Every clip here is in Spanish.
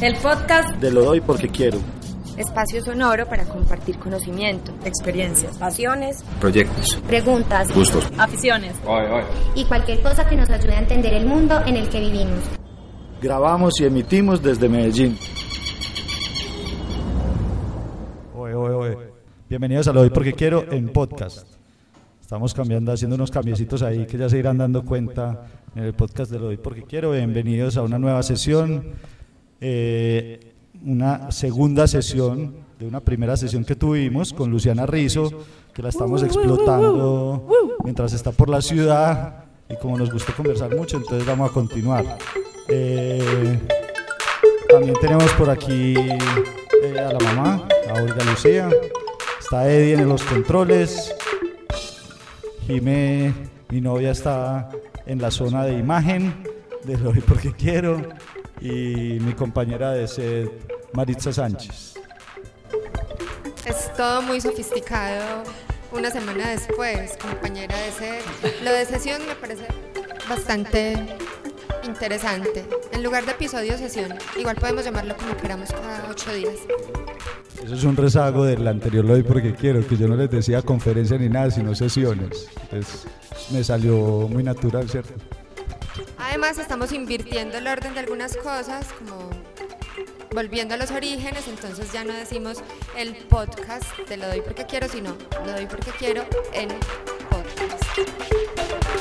El podcast de Lo doy porque quiero. Espacio sonoro para compartir conocimiento, experiencias, pasiones, proyectos, preguntas, gustos, aficiones y cualquier cosa que nos ayude a entender el mundo en el que vivimos. Grabamos y emitimos desde Medellín. Oye, oye, oye. Bienvenidos a Lo doy porque quiero en podcast. Estamos cambiando, haciendo unos cambiecitos ahí que ya se irán dando cuenta en el podcast de Lo doy porque quiero. Bienvenidos a una nueva sesión. Eh, una segunda sesión de una primera sesión que tuvimos con Luciana Rizo, que la estamos explotando mientras está por la ciudad y como nos gusta conversar mucho, entonces vamos a continuar. Eh, también tenemos por aquí eh, a la mamá, a Olga Lucía, está Eddie en los controles, Jime, mi novia, está en la zona de imagen de lo porque quiero y mi compañera de set, Maritza Sánchez. Es todo muy sofisticado. Una semana después, compañera de set. Lo de sesión me parece bastante interesante. En lugar de episodio, sesión. Igual podemos llamarlo como queramos cada ocho días. Eso es un rezago del anterior, lo doy porque quiero, que yo no les decía conferencia ni nada, sino sesiones. Entonces me salió muy natural, ¿cierto? Además estamos invirtiendo el orden de algunas cosas, como volviendo a los orígenes, entonces ya no decimos el podcast de Lo doy porque quiero, sino Lo doy porque quiero en podcast.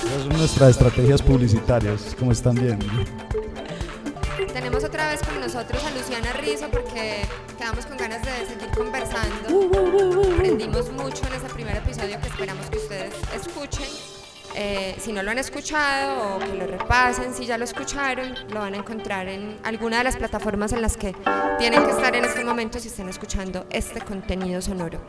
Esas son nuestras estrategias publicitarias, como están viendo. Tenemos otra vez con nosotros a Luciana Rizo porque quedamos con ganas de seguir conversando. Aprendimos mucho en ese primer episodio que esperamos que ustedes escuchen. Eh, si no lo han escuchado o que lo repasen, si ya lo escucharon, lo van a encontrar en alguna de las plataformas en las que tienen que estar en este momento si están escuchando este contenido sonoro.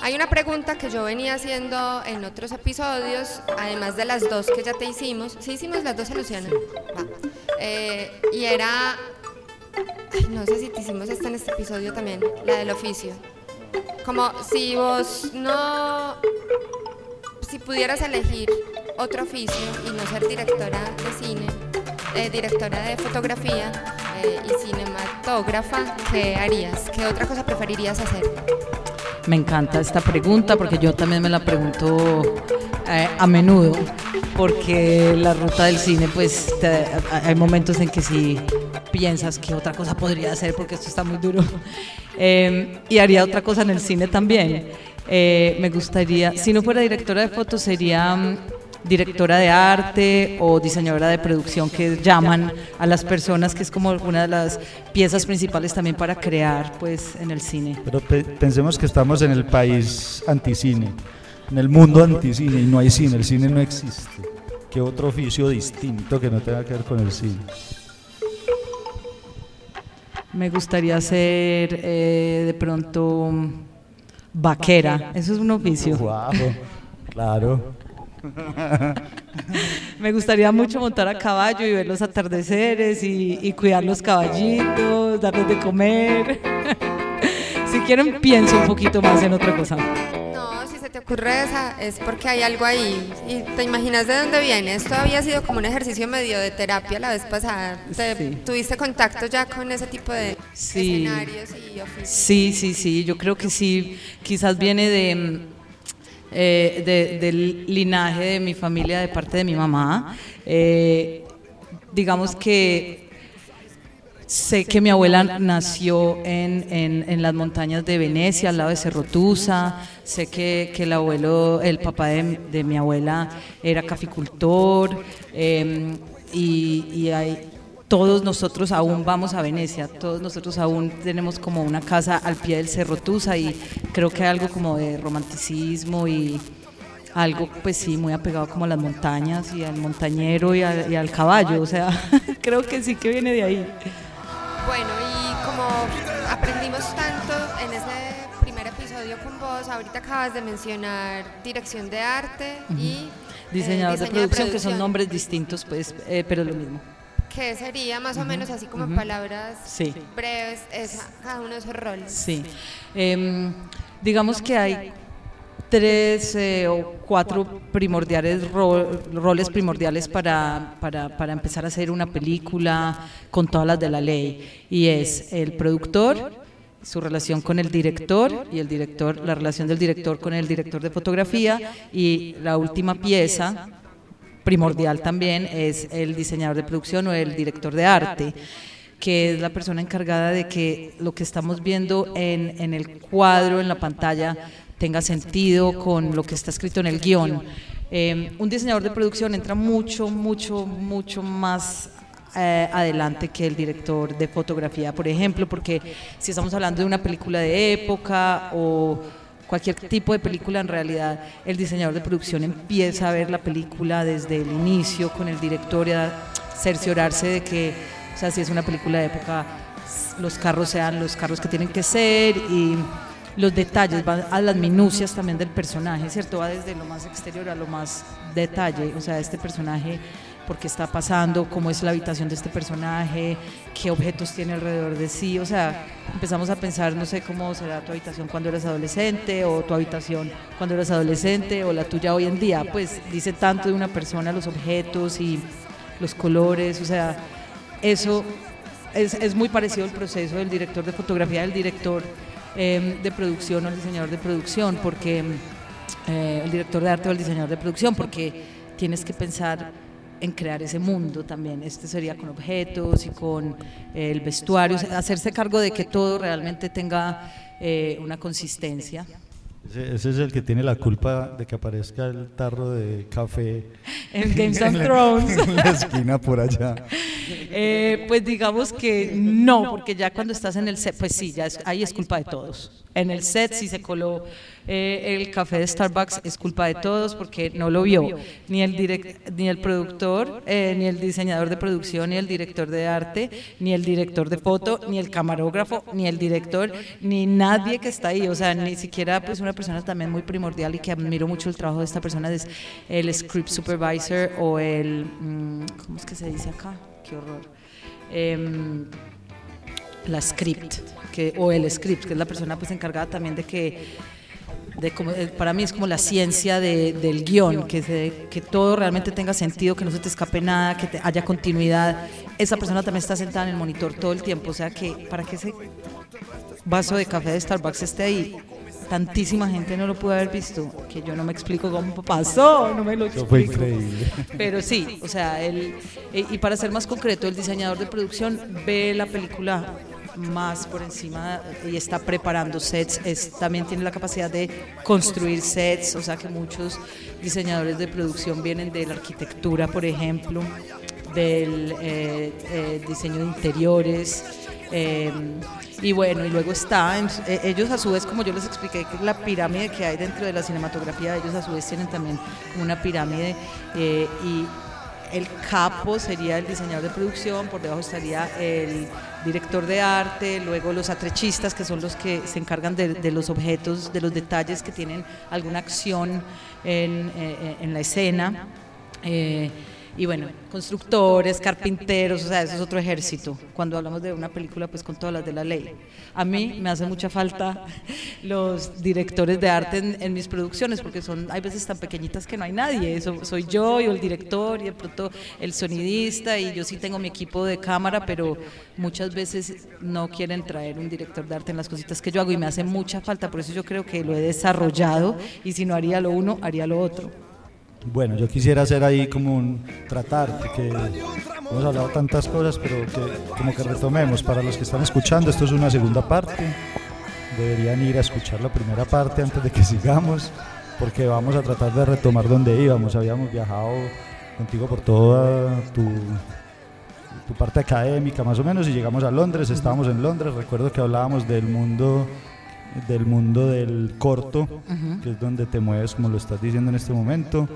Hay una pregunta que yo venía haciendo en otros episodios, además de las dos que ya te hicimos. Sí hicimos las dos a Luciana. Va. Eh, y era, no sé si te hicimos esta en este episodio también, la del oficio. Como si vos no si pudieras elegir otro oficio y no ser directora de cine, eh, directora de fotografía eh, y cinematógrafa, ¿qué harías? ¿Qué otra cosa preferirías hacer? Me encanta esta pregunta porque yo también me la pregunto eh, a menudo, porque la ruta del cine, pues hay momentos en que sí piensas que otra cosa podría hacer porque esto está muy duro. y haría otra cosa en el cine también. Eh, me gustaría, si no fuera directora de fotos, sería mm, directora de arte o diseñadora de producción que llaman a las personas, que es como una de las piezas principales también para crear pues en el cine. Pero pensemos que estamos en el país anticine, en el mundo anticine y no hay cine, el cine no existe. ¿Qué otro oficio distinto que no tenga que ver con el cine? Me gustaría ser eh, de pronto vaquera. Eso es un oficio. claro. Me gustaría mucho montar a caballo y ver los atardeceres y, cuidar los caballitos, darles de comer. si quieren, pienso un poquito más en otra cosa. Te ocurre esa, es porque hay algo ahí. Y te imaginas de dónde viene. Esto había sido como un ejercicio medio de terapia la vez pasada. ¿Tuviste contacto ya con ese tipo de escenarios y oficios? Sí, sí, sí. Yo creo que sí. Quizás viene de eh, del linaje de mi familia de parte de mi mamá. Eh, digamos que sé que mi abuela nació en, en, las montañas de Venecia, al lado de Cerrotusa. Sé que, que el abuelo, el papá de, de mi abuela era caficultor. Eh, y, y hay, todos nosotros aún vamos a Venecia, todos nosotros aún tenemos como una casa al pie del Cerro Tusa y creo que hay algo como de romanticismo y algo pues sí muy apegado como a las montañas y al montañero y, al caballo, o sea, creo que sí que viene de ahí. Bueno, y como aprendimos tanto en ese primer episodio con vos, ahorita acabas de mencionar dirección de arte y... Eh, diseñador, de, producción, que son nombres distintos, pues, eh, pero lo mismo. ¿Qué sería más o menos así como palabras breves esa, cada uno de esos roles? Sí. Em, digamos que hay tres eh, o cuatro primordiales ro- roles primordiales para, para, para empezar a hacer una película con todas las de la ley. Y es el productor su relación con el director y el director la relación del director con el director de fotografía. Y la última pieza primordial también es el diseñador de producción o el director de arte, que es la persona encargada de que lo que estamos viendo en, en el cuadro, en la pantalla, tenga sentido con lo que está escrito en el guion. Eh, un diseñador de producción entra mucho, mucho, mucho más eh, adelante que el director de fotografía, por ejemplo, porque si estamos hablando de una película de época o cualquier tipo de película, en realidad el diseñador de producción empieza a ver la película desde el inicio con el director y a cerciorarse de que, o sea, si es una película de época, los carros sean los carros que tienen que ser y los detalles, van a las minucias también del personaje, ¿cierto? Va desde lo más exterior a lo más detalle, o sea, este personaje por qué está pasando, cómo es la habitación de este personaje, qué objetos tiene alrededor de sí. O sea, empezamos a pensar, no sé cómo será tu habitación cuando eras adolescente, o tu habitación cuando eras adolescente, o la tuya hoy en día. Pues dice tanto de una persona, los objetos y los colores, o sea, eso es, es muy parecido al proceso del director de fotografía, del director eh, de producción o el diseñador de producción, porque eh, el director de arte o el diseñador de producción, porque tienes que pensar en crear ese mundo también. Este sería con objetos y con eh, el vestuario, hacerse cargo de que todo realmente tenga eh, una consistencia. Ese, ese es el que tiene la culpa de que aparezca el tarro de café En Games of Thrones. en la esquina por allá. Eh, pues digamos que no, porque ya cuando estás en el pues sí, ya es- ahí es culpa de todos. En el set, si se coló eh, el café de Starbucks, es culpa de todos porque no lo vio ni el, direct- ni el productor, eh, ni el diseñador de producción, ni el director de arte, ni el director de foto, ni el camarógrafo, ni el director, ni nadie que está ahí. O sea, ni siquiera pues una persona también muy primordial y que admiro mucho el trabajo de esta persona es el script supervisor o el, mm, ¿cómo es que se dice acá? Qué horror. Em, la script, que, o el script, que es la persona pues encargada también de que, de como, eh, para mí es como la ciencia de- del guion, que, se- que todo realmente tenga sentido, que no se te escape nada, que te- haya continuidad. Esa persona también está sentada en el monitor todo el tiempo, o sea que para que ese vaso de café de Starbucks esté ahí, tantísima gente no lo pudo haber visto, que yo no me explico cómo pasó, no me lo Eso fue explico. increíble. Pero sí, o sea, él, eh, y para ser más concreto, el diseñador de producción ve la película más por encima y está preparando sets, también tiene la capacidad de construir sets, o sea que muchos diseñadores de producción vienen de la arquitectura, por ejemplo, del eh, eh, diseño de interiores. eh, y bueno, y luego está, en- eh, ellos a su vez, como yo les expliqué, que la pirámide que hay dentro de la cinematografía, ellos a su vez tienen también una pirámide y el capo sería el diseñador de producción, por debajo estaría el director de arte, luego los atrechistas, que son los que se encargan de, los objetos, de los detalles que tienen alguna acción en, eh, en la escena. eh, y bueno, constructores, carpinteros, o sea, eso es otro ejército. Cuando hablamos de una película, pues con todas las de la ley. A mí me hace mucha falta los directores de arte en, en mis producciones, porque son, hay veces tan pequeñitas que no hay nadie. Eso, soy yo y el director y de pronto el sonidista y yo sí tengo mi equipo de cámara, pero muchas veces no quieren traer un director de arte en las cositas que yo hago y me hace mucha falta. Por eso yo creo que lo he desarrollado y si no haría lo uno, haría lo otro. Bueno, yo quisiera hacer ahí como un tratar, porque hemos hablado tantas cosas, pero que como que retomemos. Para los que están escuchando, esto es una segunda parte. Deberían ir a escuchar la primera parte antes de que sigamos, porque vamos a tratar de retomar donde íbamos. Habíamos viajado contigo por toda tu, tu parte académica, más o menos, y llegamos a Londres. Estábamos en Londres. Recuerdo que hablábamos del mundo del mundo del corto, que es donde te mueves, como lo estás diciendo en este momento.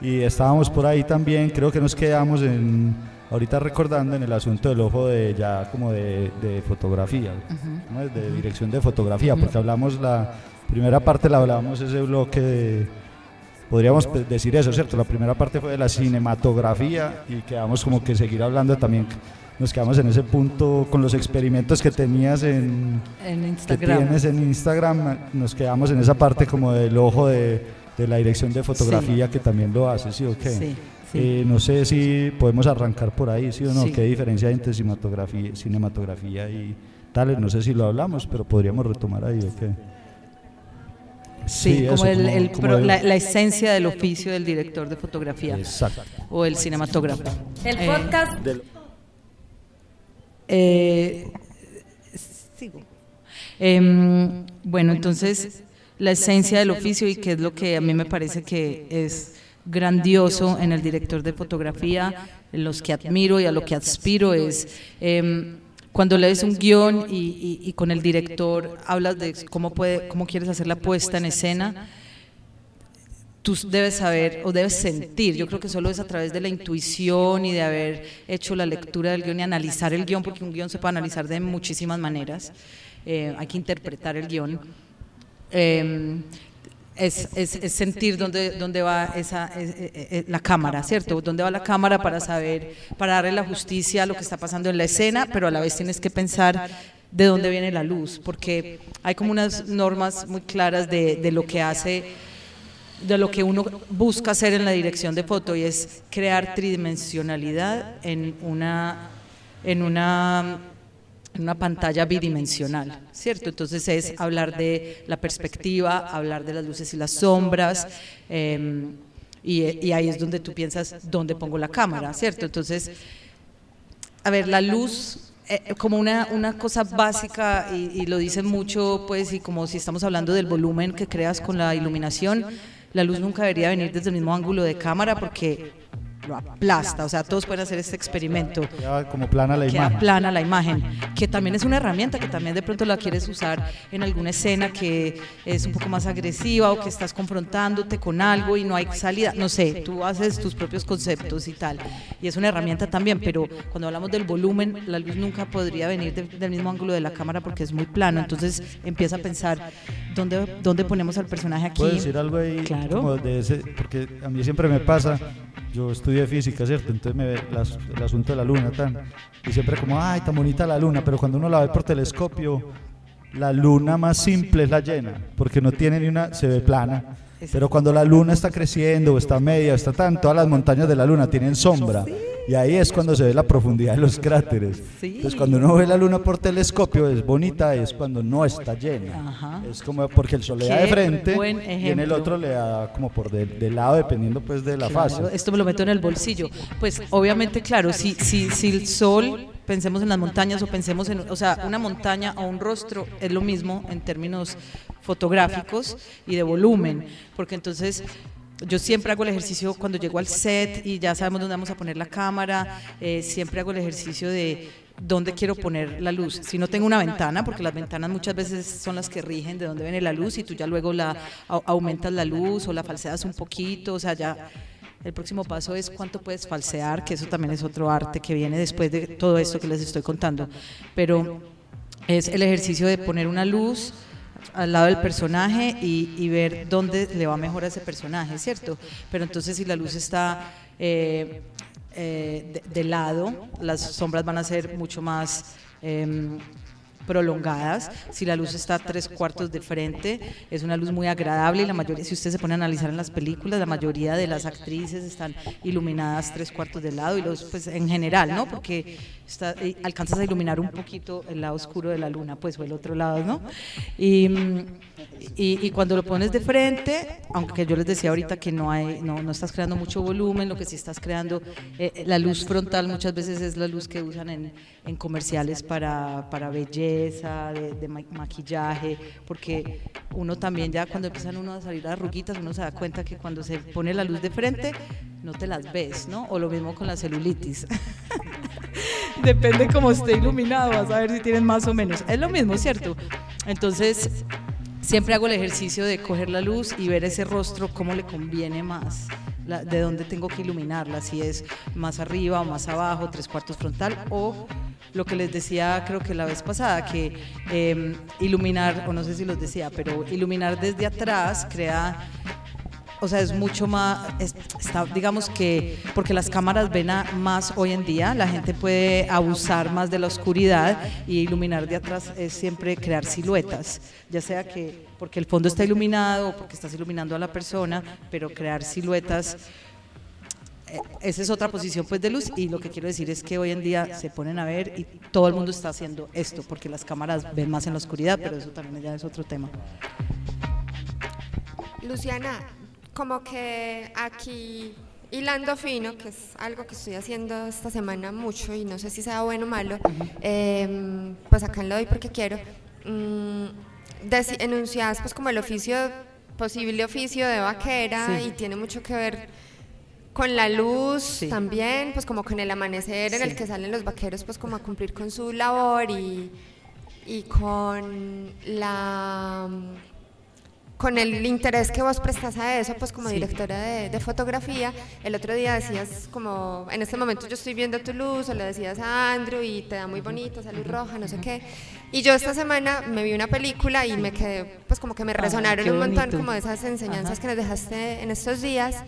Y estábamos por ahí también, creo que nos quedamos en, ahorita recordando en el asunto del ojo de ya como de, de fotografía, ¿cómo es? de dirección de fotografía, porque hablamos la primera parte, la hablamos ese bloque de, podríamos decir eso, ¿cierto? La primera parte fue de la cinematografía y quedamos como que seguir hablando también, nos quedamos en ese punto con los experimentos que tenías en, En que Instagram. tienes en Instagram, nos quedamos en esa parte como del ojo de, de la dirección de fotografía que también lo haces, ¿sí o qué? Sí, sí. Eh, no sé si podemos arrancar por ahí, ¿sí o no? Sí. ¿Qué diferencia hay entre cinematografía, cinematografía y tales? No sé si lo hablamos, pero podríamos retomar ahí, ¿o qué? Sí, como, eso, el, el como pro- el- la, la esencia del oficio del director de fotografía Exacto. o el cinematógrafo. El Eh, podcast Eh, sigo. Em, bueno, entonces la esencia del oficio y que es lo que a mí me parece que es grandioso en el director de fotografía, en los que admiro y a lo que aspiro es em, cuando lees un guion y, y- y con el director hablas de cómo puede, cómo quieres hacer la puesta en escena tú debes saber o debes sentir, yo creo que solo es a través de la intuición y de haber hecho la lectura del guion y analizar el guion, porque un guion se puede analizar de muchísimas maneras, eh, hay que interpretar el guion. Eh, es, es- es sentir dónde, dónde va esa, es- eh, la cámara, ¿cierto? ¿Dónde va la cámara para saber, para darle la justicia a lo que está pasando en la escena, pero a la vez tienes que pensar de dónde viene la luz, porque hay como unas normas muy claras de, de lo que hace de lo que uno busca hacer en la dirección de foto y es crear tridimensionalidad en una en una una pantalla bidimensional, ¿cierto? Entonces es hablar de la perspectiva, hablar de las luces y las sombras, eh, y, ahí es donde tú piensas dónde pongo la cámara, ¿cierto? Entonces, a ver, la luz eh, como una, una cosa básica y, y lo dicen mucho, pues, y como si estamos hablando del volumen que creas con la iluminación, la luz nunca debería venir desde el mismo ángulo de cámara porque lo aplasta, o sea, todos pueden hacer este experimento Queda como plana la queda imagen. plana la imagen, que también es una herramienta que también de pronto la quieres usar en alguna escena que es un poco más agresiva o que estás confrontándote con algo y no hay salida, no sé, tú haces tus propios conceptos y tal, y es una herramienta también, pero cuando hablamos del volumen, la luz nunca podría venir de- del mismo ángulo de la cámara porque es muy plano, entonces empieza a pensar dónde, dónde ponemos al personaje aquí. ¿Puedo decir algo ahí? Claro. Como de ese, porque a mí siempre me pasa, yo estudié física, ¿cierto? Entonces me ve las- el asunto de la luna, tan, y siempre como, ay, tan bonita la luna, pero cuando uno la ve por telescopio, la luna más simple es la llena, porque no tiene ni una, se ve plana. Pero cuando la luna está creciendo, o está media, o está tan, todas las montañas de la luna tienen sombra. Y ahí es cuando se ve la profundidad de los cráteres. Sí. Entonces cuando uno ve la luna por telescopio es bonita, es cuando no está llena. Ajá. Es como porque el sol le da de frente y en el otro le da como por de, de lado dependiendo pues de la Claro, fase. esto me lo meto en el bolsillo. Pues obviamente, claro, si, si, si el sol, pensemos en las montañas o pensemos en, o sea, una montaña o un rostro es lo mismo en términos fotográficos y de volumen, porque entonces yo siempre hago el ejercicio cuando llego al set y ya sabemos dónde vamos a poner la cámara, eh, siempre hago el ejercicio de dónde quiero poner la luz. Si no tengo una ventana, porque las ventanas muchas veces son las que rigen de dónde viene la luz y tú ya luego la au- aumentas la luz o la falseas un poquito, o sea, ya el próximo paso es cuánto puedes falsear, que eso también es otro arte que viene después de todo esto que les estoy contando. Pero es el ejercicio de poner una luz al lado del personaje y, ver dónde le va mejor a ese personaje, ¿cierto? Pero entonces si la luz está eh, eh, de, lado, las sombras van a ser mucho más... em, prolongadas, si la luz está tres cuartos de frente, es una luz muy agradable y la mayoría, si usted se pone a analizar en las películas, la mayoría de las actrices están iluminadas tres cuartos de lado y los, pues en general, ¿no? Porque eh, alcanzas a iluminar un poquito el lado oscuro de la luna, pues o el otro lado, ¿no? Y, y, cuando lo pones de frente, aunque yo les decía ahorita que no hay, no, no estás creando mucho volumen, lo que sí estás creando, eh, la luz frontal muchas veces es la luz que usan en, en comerciales para, para belleza, de, de ma- maquillaje, porque uno también ya cuando empiezan uno a salir las arruguitas, uno se da cuenta que cuando se pone la luz de frente, no te las ves, ¿no? O lo mismo con la celulitis. Depende cómo esté iluminado, vas a ver si tienen más o menos. Es lo mismo, ¿cierto? Entonces, siempre hago el ejercicio de coger la luz y ver ese rostro cómo le conviene más, la- de dónde tengo que iluminarla, si es más arriba o más abajo, tres cuartos frontal o lo que les decía creo que la vez pasada, que eh, iluminar, o no sé si los decía, pero iluminar desde atrás crea o sea, es mucho más, es- está, digamos que, porque las cámaras ven a- más hoy en día, la gente puede abusar más de la oscuridad y iluminar de atrás es siempre crear siluetas, ya sea que porque el fondo está iluminado o porque estás iluminando a la persona, pero crear siluetas eh, esa es otra posición pues de luz y lo que quiero decir es que hoy en día se ponen a ver y todo el mundo está haciendo esto porque las cámaras ven más en la oscuridad, pero eso también ya es otro tema. Luciana, como que aquí hilando fino, que es algo que estoy haciendo esta semana mucho y no sé si sea bueno o malo, em, pues acá lo doy porque quiero, mm, enunciadas pues como el oficio, posible oficio de vaquera Sí. y tiene mucho que ver con la luz Sí. también, pues como con el amanecer en el que salen los vaqueros pues como a cumplir con su labor y, y con la con el interés que vos prestas a eso, pues como Sí. directora de, de fotografía, el otro día decías como, en este momento yo estoy viendo tu luz, o le decías a Andrew y te da muy bonita esa luz roja, no sé qué. Y yo esta semana me vi una película y me quedé, pues como que me resonaron qué un montón como de esas enseñanzas Ajá. que nos dejaste en estos días.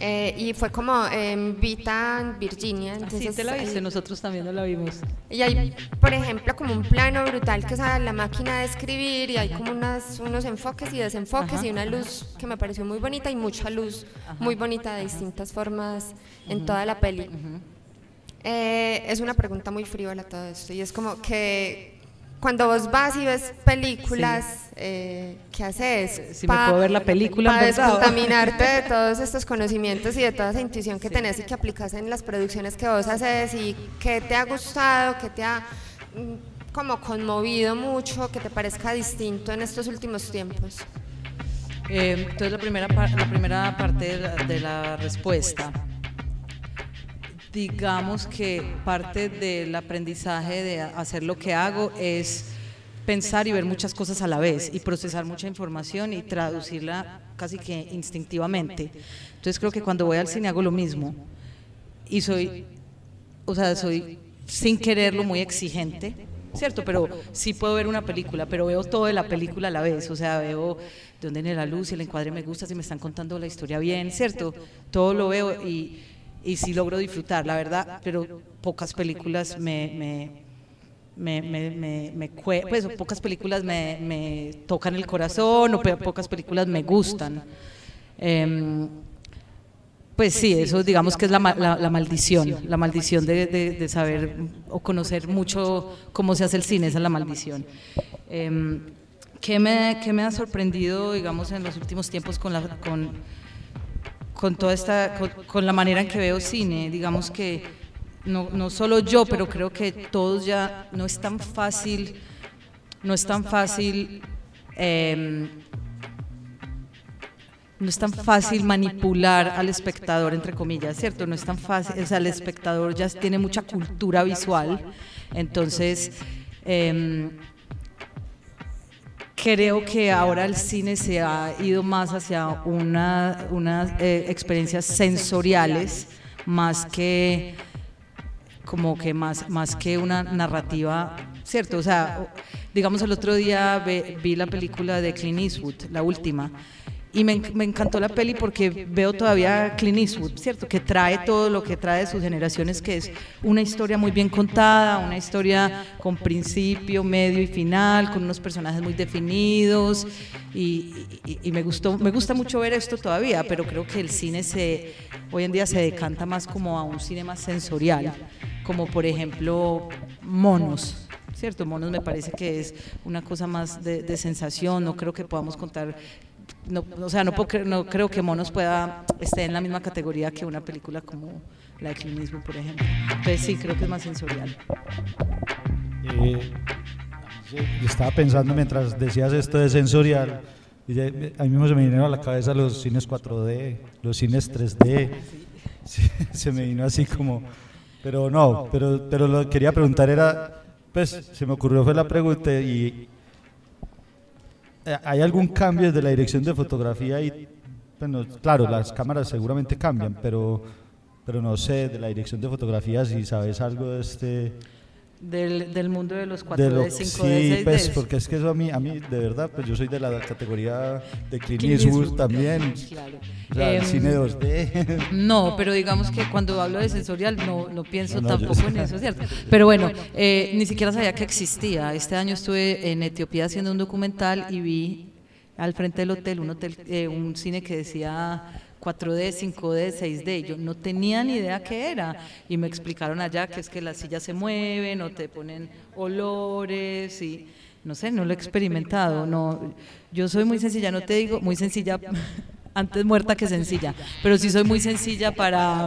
Eh, y fue como en Vita, en Virginia. Así Entonces, te la ahí- viste, nosotros también no la vimos. y hay, por ejemplo, como un plano brutal que es a la máquina de escribir y hay como unas, unos enfoques y desenfoques Ajá, y una luz que me pareció muy bonita y mucha luz muy bonita de distintas formas en toda la peli. Eh, es una pregunta muy frívola todo esto y es como que cuando vos vas y ves películas, eh, ¿qué haces? Si me puedo ver la película, Para descontaminarte de todos estos conocimientos y de toda esa intuición que tenés y que aplicas en las producciones que vos haces y qué te ha gustado, qué te ha mm, como conmovido mucho, que te parezca distinto en estos últimos tiempos. Eh, entonces la primera, la primera parte de la, de la respuesta. Digamos que parte del aprendizaje de hacer lo que hago es pensar y ver muchas cosas a la vez y procesar mucha información y traducirla casi que instintivamente. Entonces creo que cuando voy al cine hago lo mismo y soy, o sea, soy sin quererlo muy exigente, ¿cierto? Pero sí puedo ver una película, pero veo todo de la película a la vez, o sea, veo de dónde viene la luz, si el encuadre me gusta, si me están contando la historia bien, ¿cierto? Todo lo veo y, y sí logro disfrutar, la verdad, pero pocas películas me... me me, me, me, me cue- pues pocas películas me, me tocan el corazón o pocas películas me gustan. Em, pues sí, eso digamos que es la, la- la maldición, la maldición de, de- de saber o conocer mucho cómo se hace el cine, esa es la maldición. Em, ¿qué, me, qué me ha sorprendido, digamos, en los últimos tiempos con, la, con, con toda esta, con, la manera en que veo cine? Digamos que no, no solo yo, pero creo que todos ya no es tan fácil, no es tan fácil. em, no es tan fácil manipular al espectador, entre comillas, ¿cierto? No es tan fácil, o sea, el espectador ya tiene mucha cultura visual, entonces em, creo que ahora el cine se ha ido más hacia una, unas eh, experiencias sensoriales, más que como que más, más que una narrativa, ¿cierto? O sea, digamos el otro día ve- vi la película de Clint Eastwood, la última, y me, en- me encantó la peli porque veo todavía Clint Eastwood, ¿cierto? Que trae todo lo que trae de sus generaciones, que es una historia muy bien contada, una historia con principio, medio y final, con unos personajes muy definidos, y, me gustó, me gusta mucho ver esto todavía, pero creo que el cine se, hoy en día se decanta más como a un cine más sensorial, como por ejemplo Monos. ¿Cierto? Monos me parece que es una cosa más de sensación, no creo que podamos contar no, o sea, no, puedo no creo que Monos pueda esté en la misma categoría que una película como la de Clint Eastwood, por ejemplo. Entonces sí, creo que es más sensorial. Eh, yo estaba pensando mientras decías esto de sensorial, a mí mismo se me vinieron a la cabeza los cines 4D, los cines 3D, Sí, se me vino así como, pero no, pero, pero lo que quería preguntar era, pues se me ocurrió fue la pregunta y ¿hay algún cambio desde la dirección de fotografía? Y, bueno, claro, las cámaras seguramente cambian, pero, pero no sé, de la dirección de fotografía si sabes algo de este del, del mundo de los 4D, De lo- 5D, sí, 6D. pues porque es que eso a mí, a mí de verdad, pues yo soy de la categoría de Clint Eastwood también, Claro. o sea, el Em, cine 2D. No, pero digamos que cuando hablo de sensorial no, no pienso No, no, tampoco en eso, ¿cierto? Pero bueno, eh, ni siquiera sabía que existía. Este año estuve en Etiopía haciendo un documental y vi al frente del hotel un, hotel, eh, un cine que decía 4D, 5D, 6D. Yo no tenía ni idea qué era. Y me explicaron allá que es que las sillas se mueven o te ponen olores y no sé, no lo he experimentado. No, yo soy muy sencilla, no te digo muy sencilla, antes muerta que sencilla, pero sí soy muy sencilla para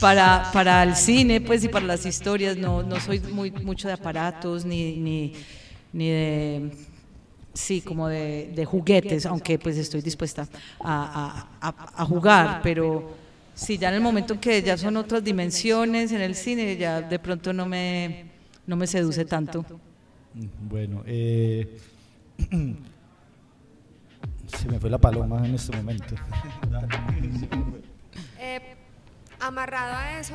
para, para el cine pues y para las historias no, no soy muy mucho de aparatos ni, ni, ni de sí como de, de juguetes aunque pues estoy dispuesta a, a- a- a jugar pero sí ya en el momento que ya son otras dimensiones en el cine ya de pronto no me no me seduce tanto Bueno, eh, se me fue la paloma en este momento. Eh, amarrado a eso,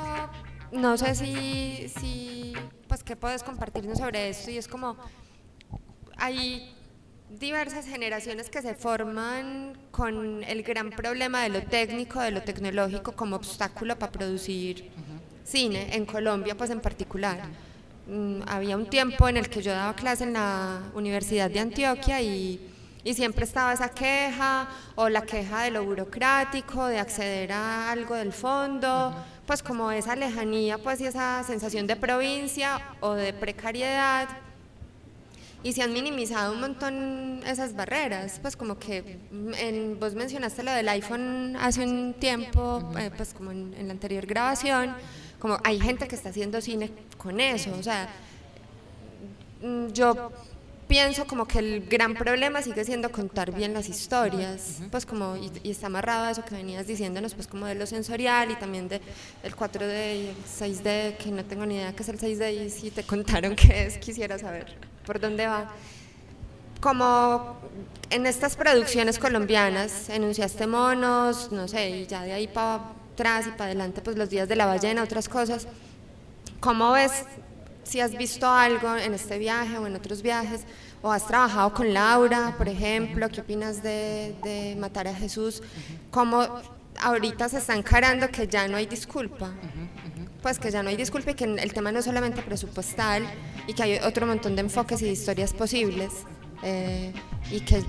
no sé si, si, pues, qué puedes compartirnos sobre esto. Y es como, hay diversas generaciones que se forman con el gran problema de lo técnico, de lo tecnológico como obstáculo para producir cine, en Colombia pues en particular. Mm, había un tiempo en el que yo daba clase en la Universidad de Antioquia y, siempre estaba esa queja o la queja de lo burocrático, de acceder a algo del fondo, pues como esa lejanía pues y esa sensación de provincia o de precariedad y se han minimizado un montón esas barreras, pues como que en, vos mencionaste lo del iPhone hace un tiempo, eh, pues como en, en la anterior grabación, como hay gente que está haciendo cine con eso, o sea, mm, yo pienso como que el gran problema sigue siendo contar bien las historias, pues como, y, y está amarrado a eso que venías diciéndonos, pues como de lo sensorial y también de el 4D y el 6D, que no tengo ni idea qué es el 6D y si te contaron qué es, quisiera saber por dónde va. Como en estas producciones colombianas, enunciaste monos, no sé, y ya de ahí para atrás y para adelante, pues los días de la ballena, otras cosas. ¿Cómo ves si has visto algo en este viaje o en otros viajes? ¿O has trabajado con Laura, por ejemplo? ¿Qué opinas de, de Matar a Jesús? ¿Cómo ahorita se está encarando que ya no hay disculpa? Pues que ya no hay disculpa y que el tema no es solamente presupuestal y que hay otro montón de enfoques y de historias posibles. eh, y que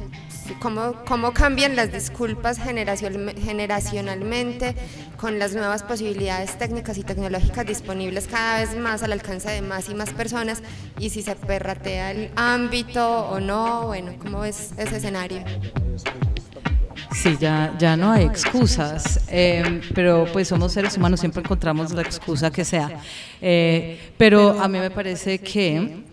cómo, cómo cambian las disculpas generacion- generacionalmente con las nuevas posibilidades técnicas y tecnológicas disponibles cada vez más al alcance de más y más personas y si se perratea el ámbito o no, bueno, ¿cómo ves ese escenario? Sí, ya, ya no hay excusas, eh, pero pues somos seres humanos, siempre encontramos la excusa que sea. Eh, pero a mí me parece que,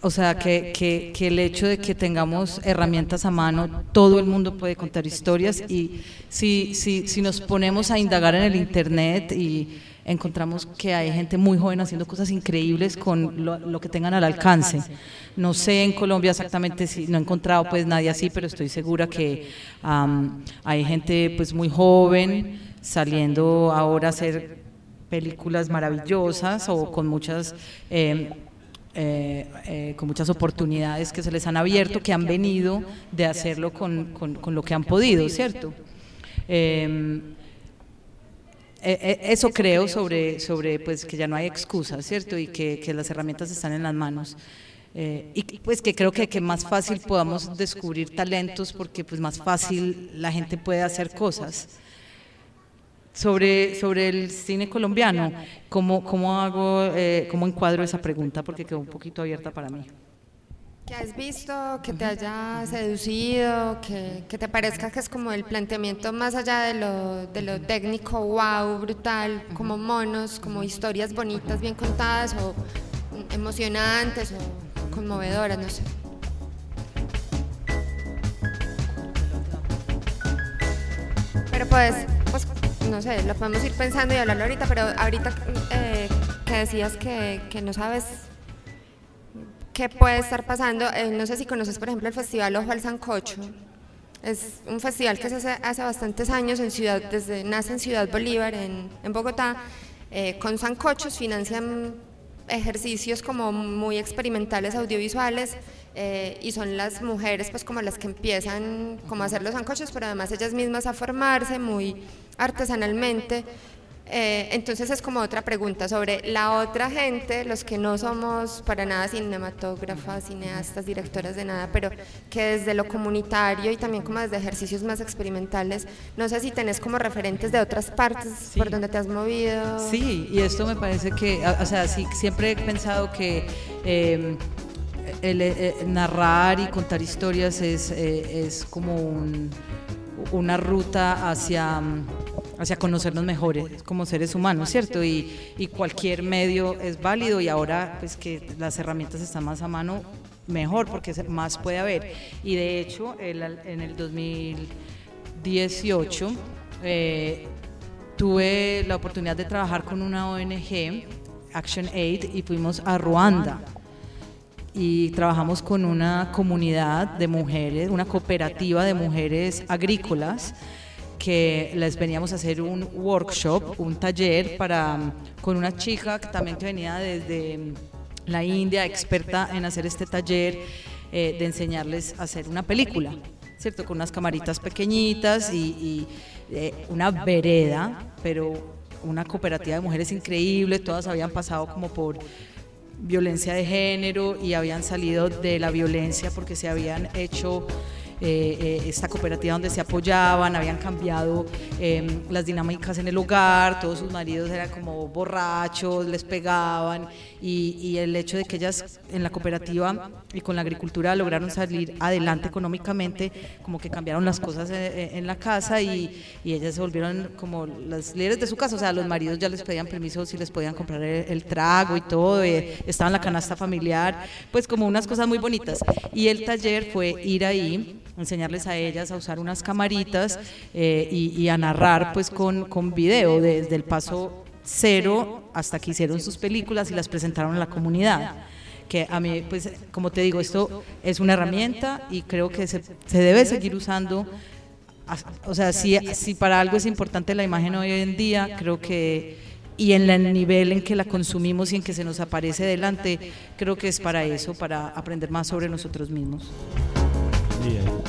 o sea, que, que, que el hecho de que tengamos herramientas a mano, todo el mundo puede contar historias y si, si, si nos ponemos a indagar en el Internet y encontramos que hay gente muy joven haciendo cosas increíbles con lo, que tengan al alcance. No sé en Colombia exactamente si no he encontrado pues nadie así, pero estoy segura que am, hay gente pues muy joven saliendo ahora a hacer películas maravillosas o con muchas eh, eh, eh, con muchas oportunidades que se les han abierto, que han venido de hacerlo con, con- lo que han podido, ¿cierto? Eh, eh, eh, eso creo sobre, sobre pues, que ya no hay excusas, ¿cierto? Y que, que las herramientas están en las manos. Eh, y pues que creo que, que más fácil podamos descubrir talentos porque pues más fácil la gente puede hacer cosas. Sobre, sobre el cine colombiano, ¿cómo, cómo hago, eh, cómo encuadro esa pregunta? Porque quedó un poquito abierta para mí. Que has visto, que te haya seducido, que, que te parezca que es como el planteamiento más allá de lo, de lo técnico, wow, brutal, como monos, como historias bonitas, bien contadas o emocionantes o conmovedoras, no sé. Pero pues, pues, no sé, lo podemos ir pensando y hablarlo ahorita, pero ahorita eh, que decías que, que no sabes qué puede estar pasando. Eh, no sé si conoces, por ejemplo, el Festival Ojo al Sancocho. Es un festival que se hace hace bastantes años en ciudad, desde nace en Ciudad Bolívar, en, en Bogotá, eh, con sancochos financian ejercicios como muy experimentales audiovisuales eh, y son las mujeres pues como las que empiezan como a hacer los sancochos, pero además ellas mismas a formarse muy artesanalmente. Eh, entonces es como otra pregunta sobre la otra gente, los que no somos para nada cinematógrafas, cineastas, directoras de nada, pero que desde lo comunitario y también como desde ejercicios más experimentales, no sé si tenés como referentes de otras partes por donde te has movido. Sí, y esto me parece que, o sea, sí, siempre he pensado que eh, el, eh, narrar y contar historias es, eh, es como un, una ruta hacia hacia conocernos mejores como seres humanos, ¿cierto? Y, y, cualquier medio es válido y ahora pues que las herramientas están más a mano, mejor porque más puede haber. Y de hecho, en el 2018 eh, tuve la oportunidad de trabajar con una ONG, Action Aid, y fuimos a Ruanda y trabajamos con una comunidad de mujeres, una cooperativa de mujeres agrícolas que les veníamos a hacer un workshop, un taller para con una chica que también que venía desde la India, experta en hacer este taller eh, de enseñarles a hacer una película, ¿cierto? Con unas camaritas pequeñitas y, eh, una vereda, pero una cooperativa de mujeres increíble, todas habían pasado como por violencia de género y habían salido de la violencia porque se habían hecho eh, eh, esta cooperativa donde se apoyaban, habían cambiado em, las dinámicas en el hogar, todos sus maridos eran como borrachos, les pegaban y, el hecho de que ellas en la cooperativa y con la agricultura lograron salir adelante económicamente, como que cambiaron las cosas eh, en, la casa y, ellas se volvieron como las líderes de su casa, o sea, los maridos ya les pedían permiso si les podían comprar el, trago y todo, estaba en la canasta familiar, pues como unas cosas muy bonitas. Y el taller fue ir ahí enseñarles a ellas a usar unas camaritas eh, y, a narrar pues con, con video desde el paso cero hasta que hicieron sus películas y las presentaron a la comunidad que a mí, pues, como te digo, esto es una herramienta y creo que se, se debe seguir usando. O sea, si, si para algo es importante la imagen hoy en día, creo que, y en el nivel en que la consumimos y en que se nos aparece delante, creo que es para eso, para aprender más sobre nosotros mismos.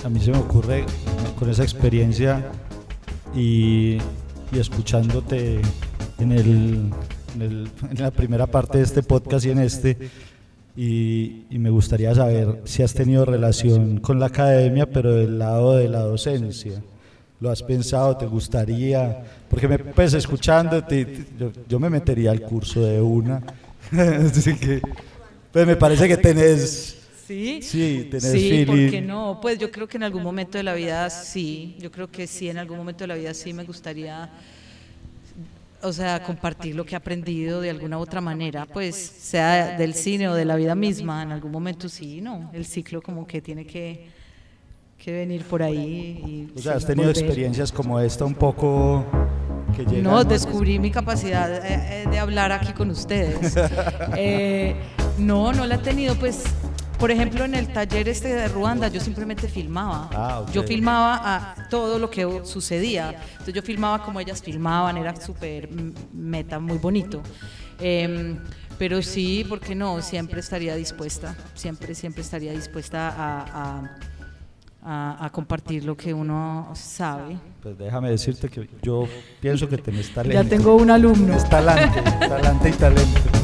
A mí se me ocurre con esa experiencia y, escuchándote en, el, en, la primera parte de este podcast y en este, y, me gustaría saber si has tenido relación con la academia, pero del lado de la docencia. ¿Lo has pensado? ¿Te gustaría? Porque me, pues escuchándote, yo, yo me metería al curso de una. Así que, pues me parece que tenés Sí, sí, sí ¿por qué no? Pues yo creo que en algún momento de la vida sí, yo creo que sí, en algún momento de la vida sí me gustaría, o sea, compartir lo que he aprendido de alguna u otra manera, pues sea del cine o de la vida misma, en algún momento sí, ¿no? El ciclo como que tiene que, que venir por ahí. Y, o sea, has tenido experiencias como esta un poco... Que no, descubrí mi capacidad de, de, hablar aquí con ustedes. Eh, no, no la he tenido, pues por ejemplo, en el taller este de Ruanda yo simplemente filmaba. Ah, yo filmaba a todo lo que sucedía. Entonces yo filmaba como ellas filmaban, era súper meta, muy bonito. Em, pero sí, ¿por qué no? Siempre estaría dispuesta, siempre, siempre estaría dispuesta a, compartir lo que uno sabe. Pues déjame decirte que yo pienso que tenés talento. Ya tengo un alumno. Talante, talante y talento.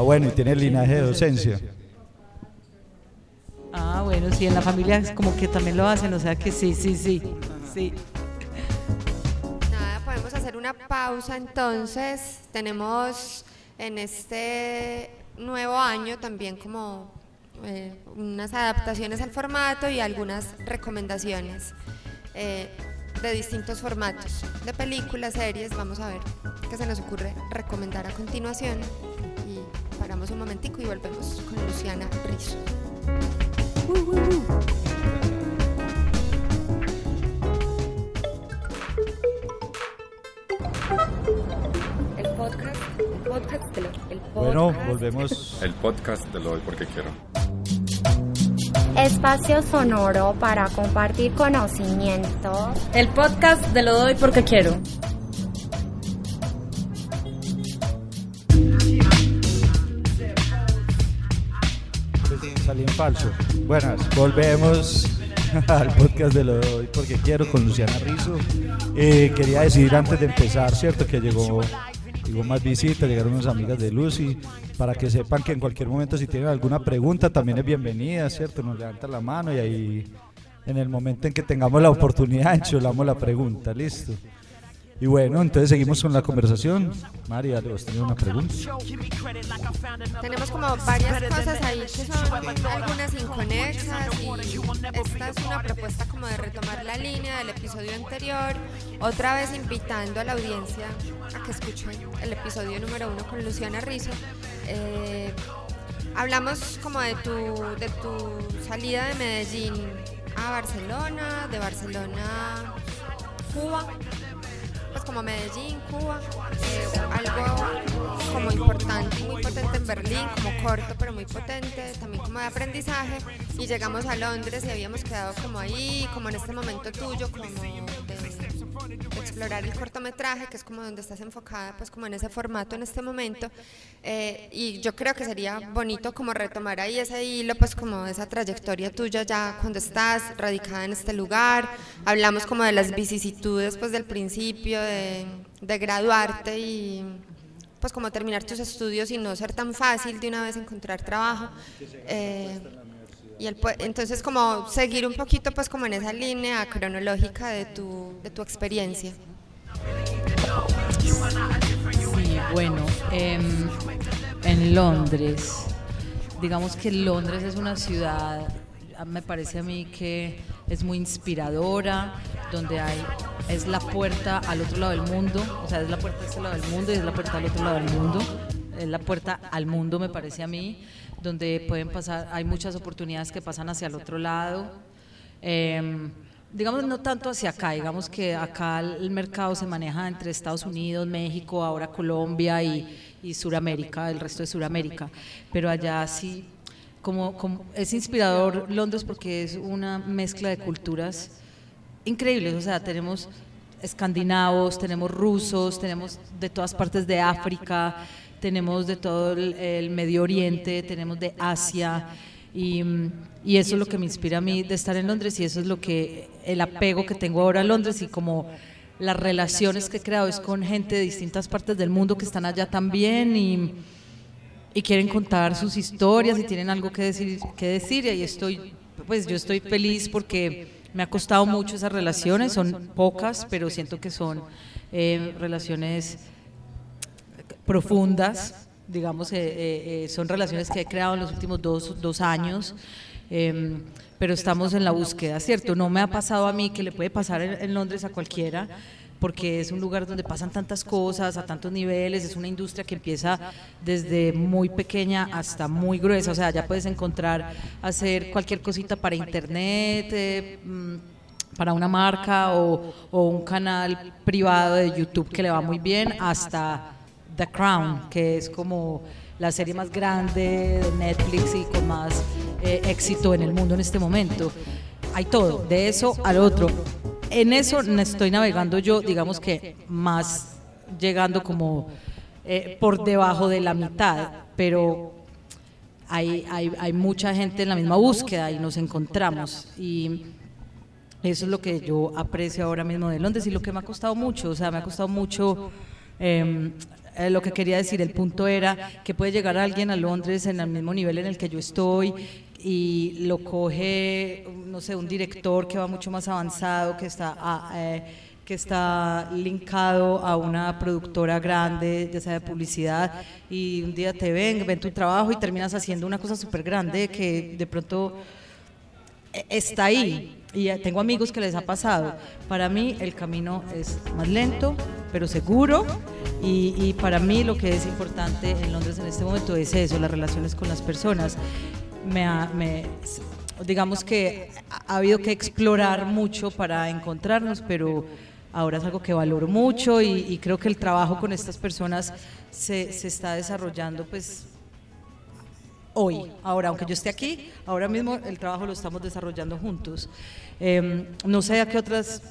Ah, bueno, y tiene el linaje de docencia. Ah, bueno, sí, en la familia es como que también lo hacen, o sea que sí, sí, sí, sí. Nada, podemos hacer una pausa entonces. Tenemos en este nuevo año también como eh, unas adaptaciones al formato y algunas recomendaciones eh, de distintos formatos, de películas, series. Vamos a ver qué se nos ocurre recomendar a continuación paramos un momentico y volvemos con Luciana Rizzo. El podcast, el podcast de lo, el podcast. Bueno, volvemos. El podcast de lo hoy porque quiero. Espacio sonoro para compartir conocimiento. El podcast de lo doy porque quiero. Buenas, volvemos al podcast de lo de hoy porque quiero con Luciana Rizo. Eh, quería decir antes de empezar, ¿cierto? Que llegó, llegó más visitas, llegaron unas amigas de Lucy, para que sepan que en cualquier momento si tienen alguna pregunta también es bienvenida, ¿cierto? Nos levantan la mano y ahí en el momento en que tengamos la oportunidad enchulamos la pregunta, listo. Y bueno, entonces seguimos con la conversación. María, ¿le vas a tener una pregunta? Tenemos como varias cosas ahí que son algunas inconexas y esta es una propuesta como de retomar la línea del episodio anterior, otra vez invitando a la audiencia a que escuchen el episodio número uno con Luciana Rizzo. Eh, hablamos como de tu, de tu salida de Medellín a Barcelona, de Barcelona a Cuba pues como Medellín, Cuba, eh, algo como importante, muy potente en Berlín, como corto pero muy potente, también como de aprendizaje, y llegamos a Londres y habíamos quedado como ahí, como en este momento tuyo, como de, explorar el cortometraje, que es como donde estás enfocada, pues como en ese formato en este momento, eh, y yo creo que sería bonito como retomar ahí ese hilo, pues como esa trayectoria tuya ya cuando estás radicada en este lugar, hablamos como de las vicisitudes pues del principio, de, graduarte y pues como terminar tus estudios y no ser tan fácil de una vez encontrar trabajo. Eh, y el, entonces como seguir un poquito pues como en esa línea cronológica de tu, de tu experiencia. Sí, bueno, em, en Londres, digamos que Londres es una ciudad, me parece a mí que es muy inspiradora, donde hay, es la puerta al otro lado del mundo, o sea, es la puerta a este lado del mundo y es la puerta al otro lado del mundo, es la puerta al mundo me parece a mí, donde pueden pasar, hay muchas oportunidades que pasan hacia el otro lado. Em, digamos, no tanto hacia acá, digamos que acá el mercado se maneja entre Estados Unidos, México, ahora Colombia y, y Suramérica, el resto de Suramérica, pero allá sí, como, como, es inspirador Londres porque es una mezcla de culturas increíbles, o sea, tenemos escandinavos, tenemos rusos, tenemos de todas partes de África, tenemos de todo el, Medio Oriente, tenemos de Asia. Y, eso es lo que me inspira a mí de estar en Londres y eso es lo que el apego que tengo ahora a Londres y como las relaciones que he creado es con gente de distintas partes del mundo que están allá también y, y quieren contar sus historias y tienen algo que decir, que decir y ahí estoy, pues yo estoy feliz porque me ha costado mucho esas relaciones, son pocas, pero siento que son eh, relaciones profundas, digamos, eh, eh, eh, son relaciones que he creado en los últimos dos, dos años, em, pero estamos en la búsqueda, ¿cierto? No me ha pasado a mí que le puede pasar en, Londres a cualquiera, porque es un lugar donde pasan tantas cosas a tantos niveles, es una industria que empieza desde muy pequeña hasta muy gruesa, o sea, ya puedes encontrar, hacer cualquier cosita para internet, mm, para una marca o, o un canal privado de YouTube que le va muy bien, hasta The Crown, que es como la serie más grande de Netflix y con más eh, éxito en el mundo en este momento. Hay todo, de eso al otro. En eso estoy navegando yo, digamos que más llegando como eh, por debajo de la mitad, pero hay, hay, hay mucha gente en la misma búsqueda y nos encontramos. Y eso es lo que yo aprecio ahora mismo de Londres y lo que me ha costado mucho, o sea, me ha costado mucho eh, eh, lo que quería decir, el punto era que puede llegar alguien a Londres en el mismo nivel en el que yo estoy y lo coge, no sé, un director que va mucho más avanzado, que está... Ah, eh, que está linkado a una productora grande, ya sea de publicidad, y un día te ven, ven tu trabajo y terminas haciendo una cosa súper grande que de pronto eh, está ahí. Y tengo amigos que les ha pasado. Para mí el camino es más lento, pero seguro. Y, para mí lo que es importante en Londres en este momento es eso, las relaciones con las personas. Me, digamos que ha habido que explorar mucho para encontrarnos, pero ahora es algo que valoro mucho y, creo que el trabajo con estas personas se, está desarrollando pues hoy. Ahora, aunque yo esté aquí, ahora mismo el trabajo lo estamos desarrollando juntos. Em, no sé a qué otras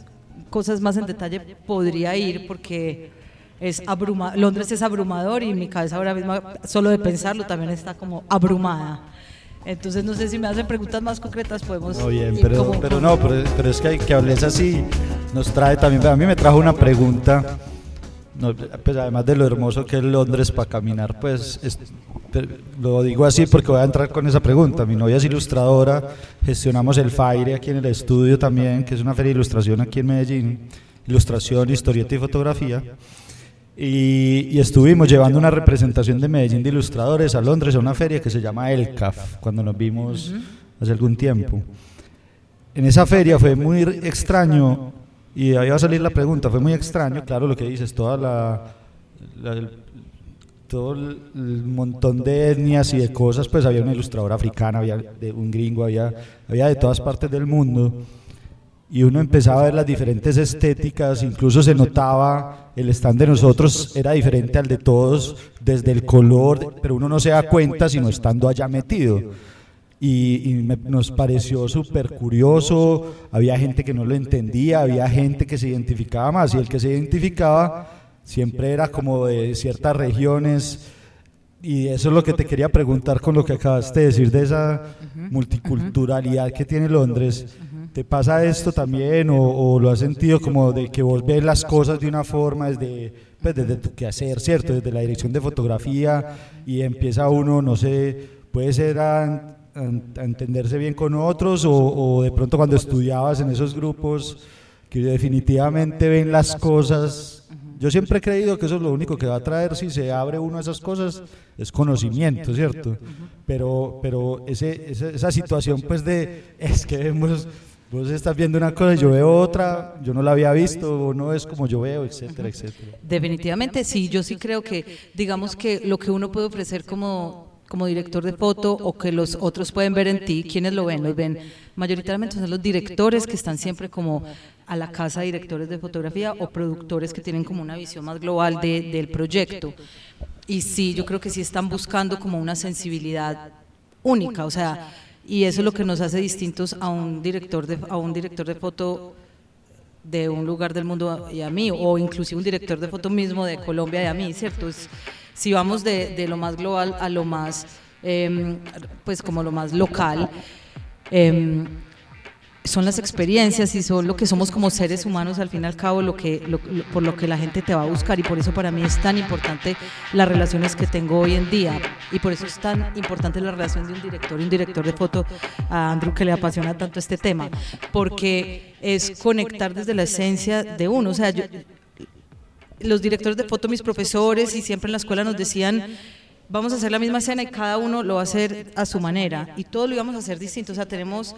cosas más en detalle podría ir porque es abruma Londres es abrumador y mi cabeza ahora mismo, solo de pensarlo, también está como abrumada. Entonces no sé si me hacen preguntas más concretas, podemos... No, bien, pero, como- pero no, pero, pero es que, que hables así nos trae también, a mí me trajo una pregunta, no, pues además de lo hermoso que es Londres para caminar, pues es- lo digo así porque voy a entrar con esa pregunta. Mi novia es ilustradora, gestionamos el Faire aquí en el estudio también, que es una feria de ilustración aquí en Medellín, ilustración, historieta y fotografía. Y, y estuvimos llevando una representación de Medellín de ilustradores a Londres a una feria que se llama ELCAF, cuando nos vimos hace algún tiempo. En esa feria fue muy extraño, y ahí va a salir la pregunta, fue muy extraño, claro lo que dices, toda la, la- el- todo el, el montón de etnias y de cosas, pues había una ilustradora africana, había de un gringo, había, había de todas partes del mundo y uno empezaba a ver las diferentes estéticas, incluso se notaba el stand de nosotros era diferente al de todos desde el color, pero uno no se da cuenta sino estando allá metido. Y, y me- nos pareció súper curioso, había gente que no lo entendía, había gente que se identificaba más y el que se identificaba siempre era como de ciertas regiones y eso es lo que te quería preguntar con lo que acabaste de decir de esa multiculturalidad que tiene Londres. ¿Te pasa esto también o, lo has sentido como de que vos ves las cosas de una forma desde, pues desde tu quehacer, ¿cierto? Desde la dirección de fotografía y empieza uno, no sé, puede ser a, a- entenderse bien con otros o, o de pronto cuando estudiabas en esos grupos que definitivamente ven las cosas. Yo siempre he creído que eso es lo único que va a traer si se abre uno a esas cosas, es conocimiento, ¿cierto? Pero, pero ese, ese- esa situación pues de, es que vemos, vos estás viendo una cosa y yo veo otra, yo no la había visto, o no es como yo veo, etcétera, etcétera. Definitivamente sí, yo sí creo que, digamos que lo que uno puede ofrecer como, como director de foto o que los otros pueden ver en ti, ¿quiénes lo ven? Los ven mayoritariamente son los directores que están siempre como a la casa de directores de fotografía o productores que tienen como una visión más global de- del proyecto. Y sí, yo creo que sí están buscando como una sensibilidad única, o sea, y eso es lo que nos hace distintos a un director de, a un director de foto de un lugar del mundo y a mí, o inclusive un director de foto mismo de Colombia y a mí, ¿cierto? Es- si vamos de, de lo más global a lo más, em, pues como lo más local, em, son las experiencias y son lo que somos como seres humanos al fin y al cabo lo que lo- lo- por lo que la gente te va a buscar y por eso para mí es tan importante las relaciones que tengo hoy en día y por eso es tan importante la relación de un director y un director de foto a Andrew que le apasiona tanto este tema porque es conectar desde la esencia de uno. O sea yo, los directores de foto, mis profesores y siempre en la escuela nos decían, vamos a hacer la misma escena y cada uno lo va a hacer a su manera y todos lo íbamos a hacer distinto, o sea, tenemos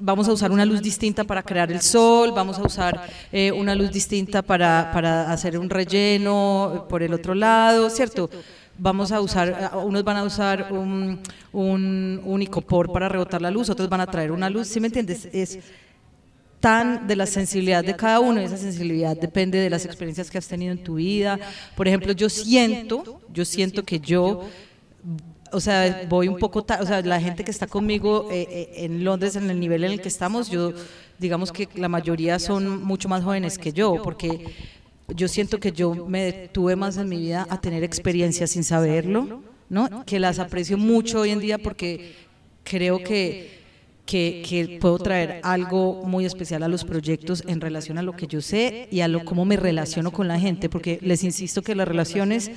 vamos a usar una luz distinta para crear el sol, vamos a usar eh, una luz distinta para, para hacer un relleno por el otro lado, ¿cierto? Vamos a usar, unos van a usar un, un, un icopor para rebotar la luz, otros van a traer una luz, ¿sí me entiendes? Es, tan de la sensibilidad de cada uno, esa sensibilidad depende de las experiencias que has tenido en tu vida. Por ejemplo, yo siento, yo siento que yo, o sea, voy un poco, o sea, la gente que está conmigo eh, eh, en Londres, en el nivel en el que estamos, yo, digamos que la mayoría son mucho más jóvenes que yo, porque yo siento que yo me detuve más en mi vida a tener experiencias sin saberlo, ¿no? Que las aprecio mucho hoy en día porque creo que que, que puedo traer algo muy especial a los proyectos en relación a lo que yo sé y a lo cómo me relaciono con la gente, porque les insisto que las relaciones,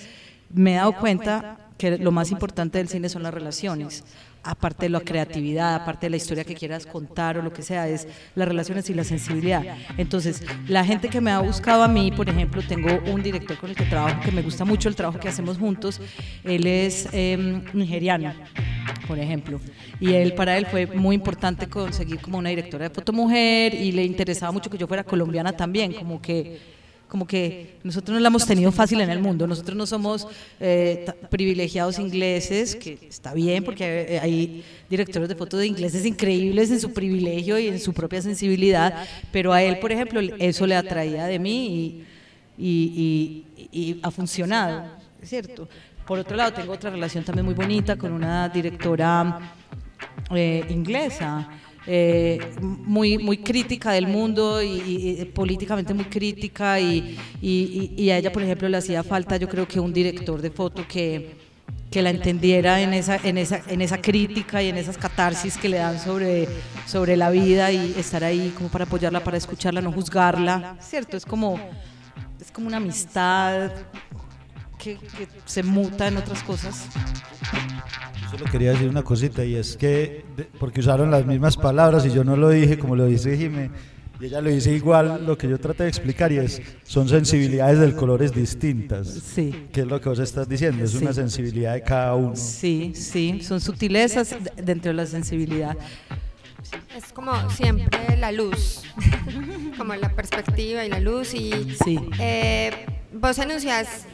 me he dado cuenta que lo más importante del cine son las relaciones, aparte de la creatividad, aparte de la historia que quieras contar o lo que sea, es las relaciones y la sensibilidad. Entonces, la gente que me ha buscado a mí, por ejemplo, tengo un director con el que trabajo que me gusta mucho el trabajo que hacemos juntos, él es eh, nigeriano por ejemplo. Y él, para él fue muy importante conseguir como una directora de foto mujer y le interesaba mucho que yo fuera colombiana también, como que como que nosotros no la hemos tenido fácil en el mundo, nosotros no somos eh, privilegiados ingleses, que está bien porque hay, hay directores de foto de ingleses increíbles en su privilegio y en su propia sensibilidad, pero a él, por ejemplo, eso le atraía de mí y ha funcionado, ¿es cierto? Por otro lado, tengo otra relación también muy bonita con una directora eh, inglesa, eh, muy, muy crítica del mundo y, y- políticamente muy crítica y- y- y a ella, por ejemplo, le hacía falta, yo creo que un director de foto que que la entendiera en esa, en esa, en esa crítica y en esas catarsis que le dan sobre, sobre la vida y estar ahí como para apoyarla, para escucharla, no juzgarla, ¿cierto? Es como, es como una amistad que, que se muta en otras cosas. Yo solo quería decir una cosita y es que, de- porque usaron las mismas palabras y yo no lo dije como lo dice Jimé, y ella lo dice igual, lo que yo traté de explicar y es, son sensibilidades del colores distintas. Sí. ¿Qué es lo que vos estás diciendo? Es una Sí. sensibilidad de cada uno. Sí, sí, son sutilezas de- dentro de la sensibilidad. Es como siempre la luz, como la perspectiva y la luz. Y Sí. eh, vos enuncias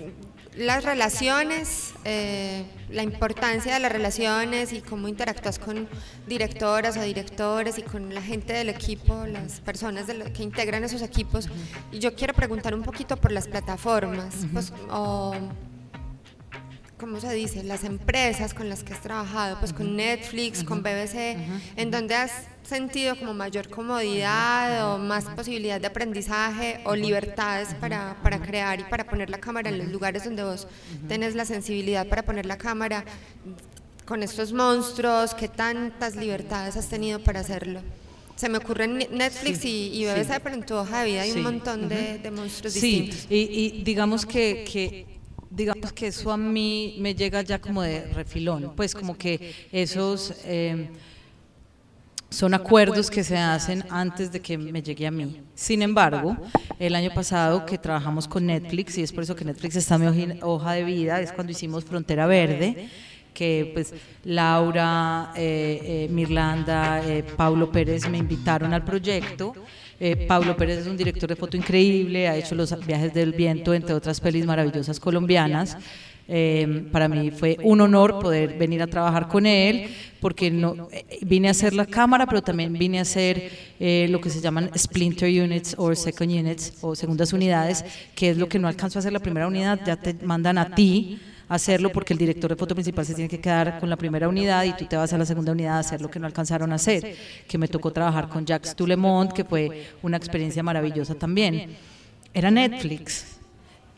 las relaciones, eh, la importancia de las relaciones y cómo interactúas con directoras o directores y con la gente del equipo, las personas de lo- que integran esos equipos. Y yo quiero preguntar un poquito por las plataformas, pues, ¿cómo se dice? Las empresas con las que has trabajado, pues con Netflix, con BBC, en donde has sentido como mayor comodidad o más posibilidad de aprendizaje o libertades para, para crear y para poner la cámara en los lugares donde vos tenés la sensibilidad para poner la cámara con estos monstruos, ¿qué tantas libertades has tenido para hacerlo? Se me ocurre Netflix y, y BBC, sí. pero en tu hoja de vida hay Sí, un montón de, de monstruos Sí, distintos. y, y digamos que, que digamos que eso a mí me llega ya como de refilón, pues como que esos eh, son acuerdos que se hacen antes de que me llegue a mí. Sin embargo, el año pasado que trabajamos con Netflix, y es por eso que Netflix está en mi hoja de vida, es cuando hicimos Frontera Verde, que pues Laura, eh, eh, Mirlanda, eh, Paulo Pérez me invitaron al proyecto. Eh, Paulo Pérez es un director de foto increíble, ha hecho los viajes del viento, entre otras pelis maravillosas colombianas. Eh, para mí fue un honor poder venir a trabajar con él, porque no, eh, vine a hacer la cámara, pero también vine a hacer eh, lo que se llaman splinter units o second units o segundas unidades, que es lo que no alcanzó a hacer la primera unidad, ya te mandan a ti hacerlo porque el director de foto principal se tiene que quedar con la primera unidad y tú te vas a la segunda unidad a hacer lo que no alcanzaron a hacer, que me tocó trabajar con Jacques Toulemont, que fue una experiencia maravillosa también. Era Netflix.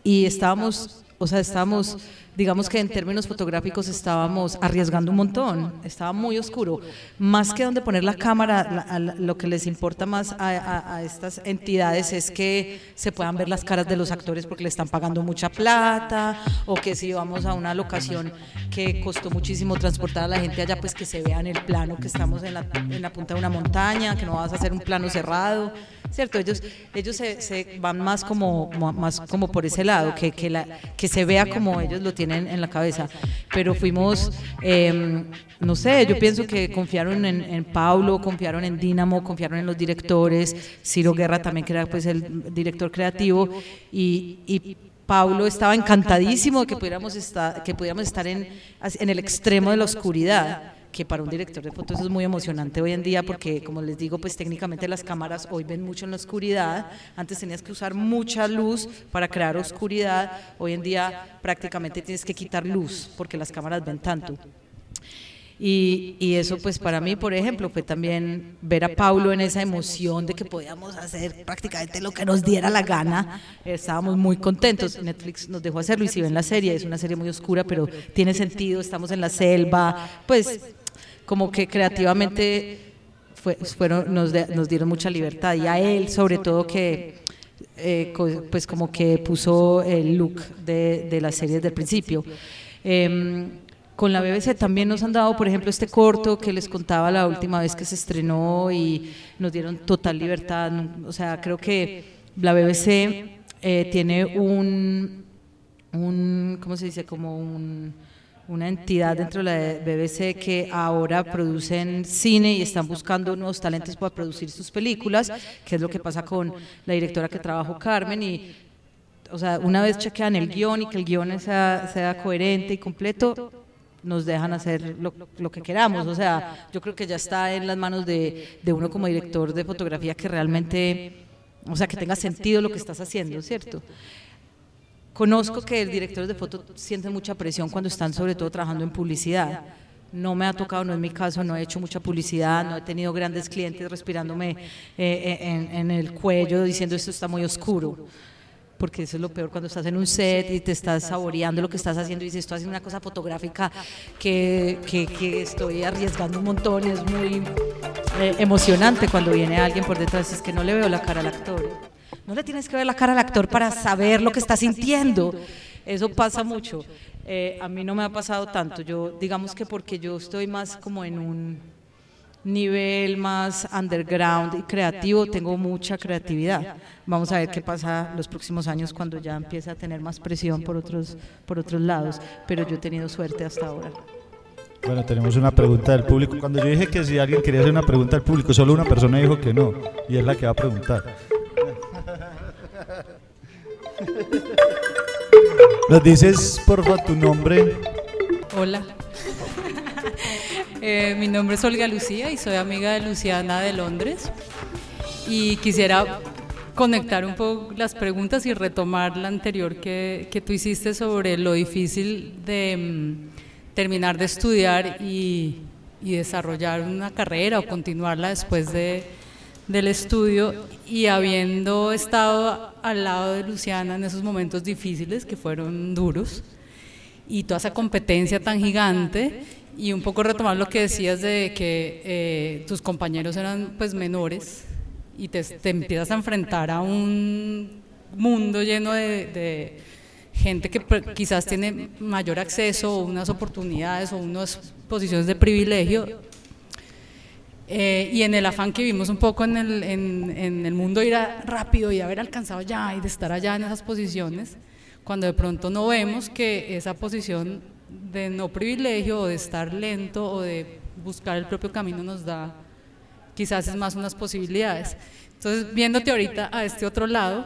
Y estábamos, o sea, estábamos, digamos que en términos fotográficos estábamos arriesgando un montón, estaba muy oscuro. Más que donde poner la cámara, la- a la- lo que les importa más a, a- a estas entidades es que se puedan ver las caras de los actores porque le están pagando mucha plata, o que si vamos a una locación que costó muchísimo transportar a la gente allá, pues que se vea en el plano que estamos en la, en la punta de una montaña, que no vas a hacer un plano cerrado, ¿cierto? Ellos, ellos se, se van más como, mo- más como por ese lado, que, que, la, que se vea como ellos lo tienen en la cabeza. Pero fuimos, eh, no sé, yo pienso que confiaron en, Paulo, confiaron en Dínamo, confiaron en los directores, Ciro Guerra también, era pues el director creativo, y, y Paulo estaba encantadísimo de que pudiéramos estar, que pudiéramos estar en, en el extremo de la oscuridad que para un director de fotos es muy emocionante hoy en día porque como les digo pues técnicamente las cámaras hoy ven mucho en la oscuridad. Antes tenías que usar mucha luz para crear oscuridad. Hoy en día prácticamente tienes que quitar luz porque las cámaras ven tanto. Y, y eso pues para mí, por ejemplo, fue también ver a Paulo en esa emoción de que podíamos hacer prácticamente lo que nos diera la gana. Estábamos muy contentos. Netflix nos dejó hacerlo y si ven la serie, es una serie muy oscura, pero tiene sentido, estamos en la selva, pues como que creativamente fue- fueron, nos, de- nos dieron mucha libertad y a él sobre todo que eh, co- pues como que puso el look de, de la serie desde el principio. Em, con la BBC también nos han dado, por ejemplo, este corto que les contaba la última vez que se estrenó y nos dieron total libertad. O sea, creo que la BBC eh, tiene un, un, ¿cómo se dice? Como un, una entidad dentro de la BBC que ahora producen cine y están buscando nuevos talentos para producir sus películas, que es lo que pasa con la directora que trabajó Carmen y o sea, una vez chequean el guion y que el guion sea, sea coherente y completo, nos dejan hacer lo, lo que queramos. O sea, yo creo que ya está en las manos de, de uno como director de fotografía que realmente, o sea, que tenga sentido lo que estás haciendo, ¿cierto? Conozco que el director de foto siente mucha presión cuando están sobre todo trabajando en publicidad. No me ha tocado, no es mi caso, no he hecho mucha publicidad, no he tenido grandes clientes respirándome eh, en, en el cuello diciendo esto está muy oscuro porque eso es lo peor cuando estás en un set y te estás saboreando lo que estás haciendo y dices, estoy haciendo una cosa fotográfica que, que, que estoy arriesgando un montón y es muy eh, emocionante cuando viene alguien por detrás, es que no le veo la cara al actor. No le tienes que ver la cara al actor para saber lo que está sintiendo. Eso pasa mucho. Eh, a mí no me ha pasado tanto. Yo, digamos que porque yo estoy más como en un nivel más underground y creativo, tengo mucha creatividad. Vamos a ver qué pasa los próximos años cuando ya empiece a tener más presión por otros, por otros lados, pero yo he tenido suerte hasta ahora. Bueno, tenemos una pregunta del público. Cuando yo dije que si alguien quería hacer una pregunta al público, solo una persona dijo que no, y es la que va a preguntar. ¿Nos dices, por favor, tu nombre? Hola. Eh, mi nombre es Olga Lucía y soy amiga de Luciana de Londres. Y quisiera conectar un poco las preguntas y retomar la anterior que, que tú hiciste sobre lo difícil de mm, terminar de estudiar y, y desarrollar una carrera o continuarla después de, del estudio y habiendo estado al lado de Luciana en esos momentos difíciles que fueron duros y toda esa competencia tan gigante y un poco retomar lo que decías de que eh, tus compañeros eran pues menores y te, empiezas a enfrentar a un mundo lleno de, gente que quizás tiene mayor acceso unas oportunidades o unas posiciones de privilegio eh, y en el afán que vimos un poco en el, en, en el mundo ir a, rápido y haber alcanzado ya y de estar allá en esas posiciones, cuando de pronto no vemos que esa posición de no privilegio o de estar lento o de buscar el propio camino nos da quizás es más unas posibilidades. Entonces, viéndote ahorita a este otro lado,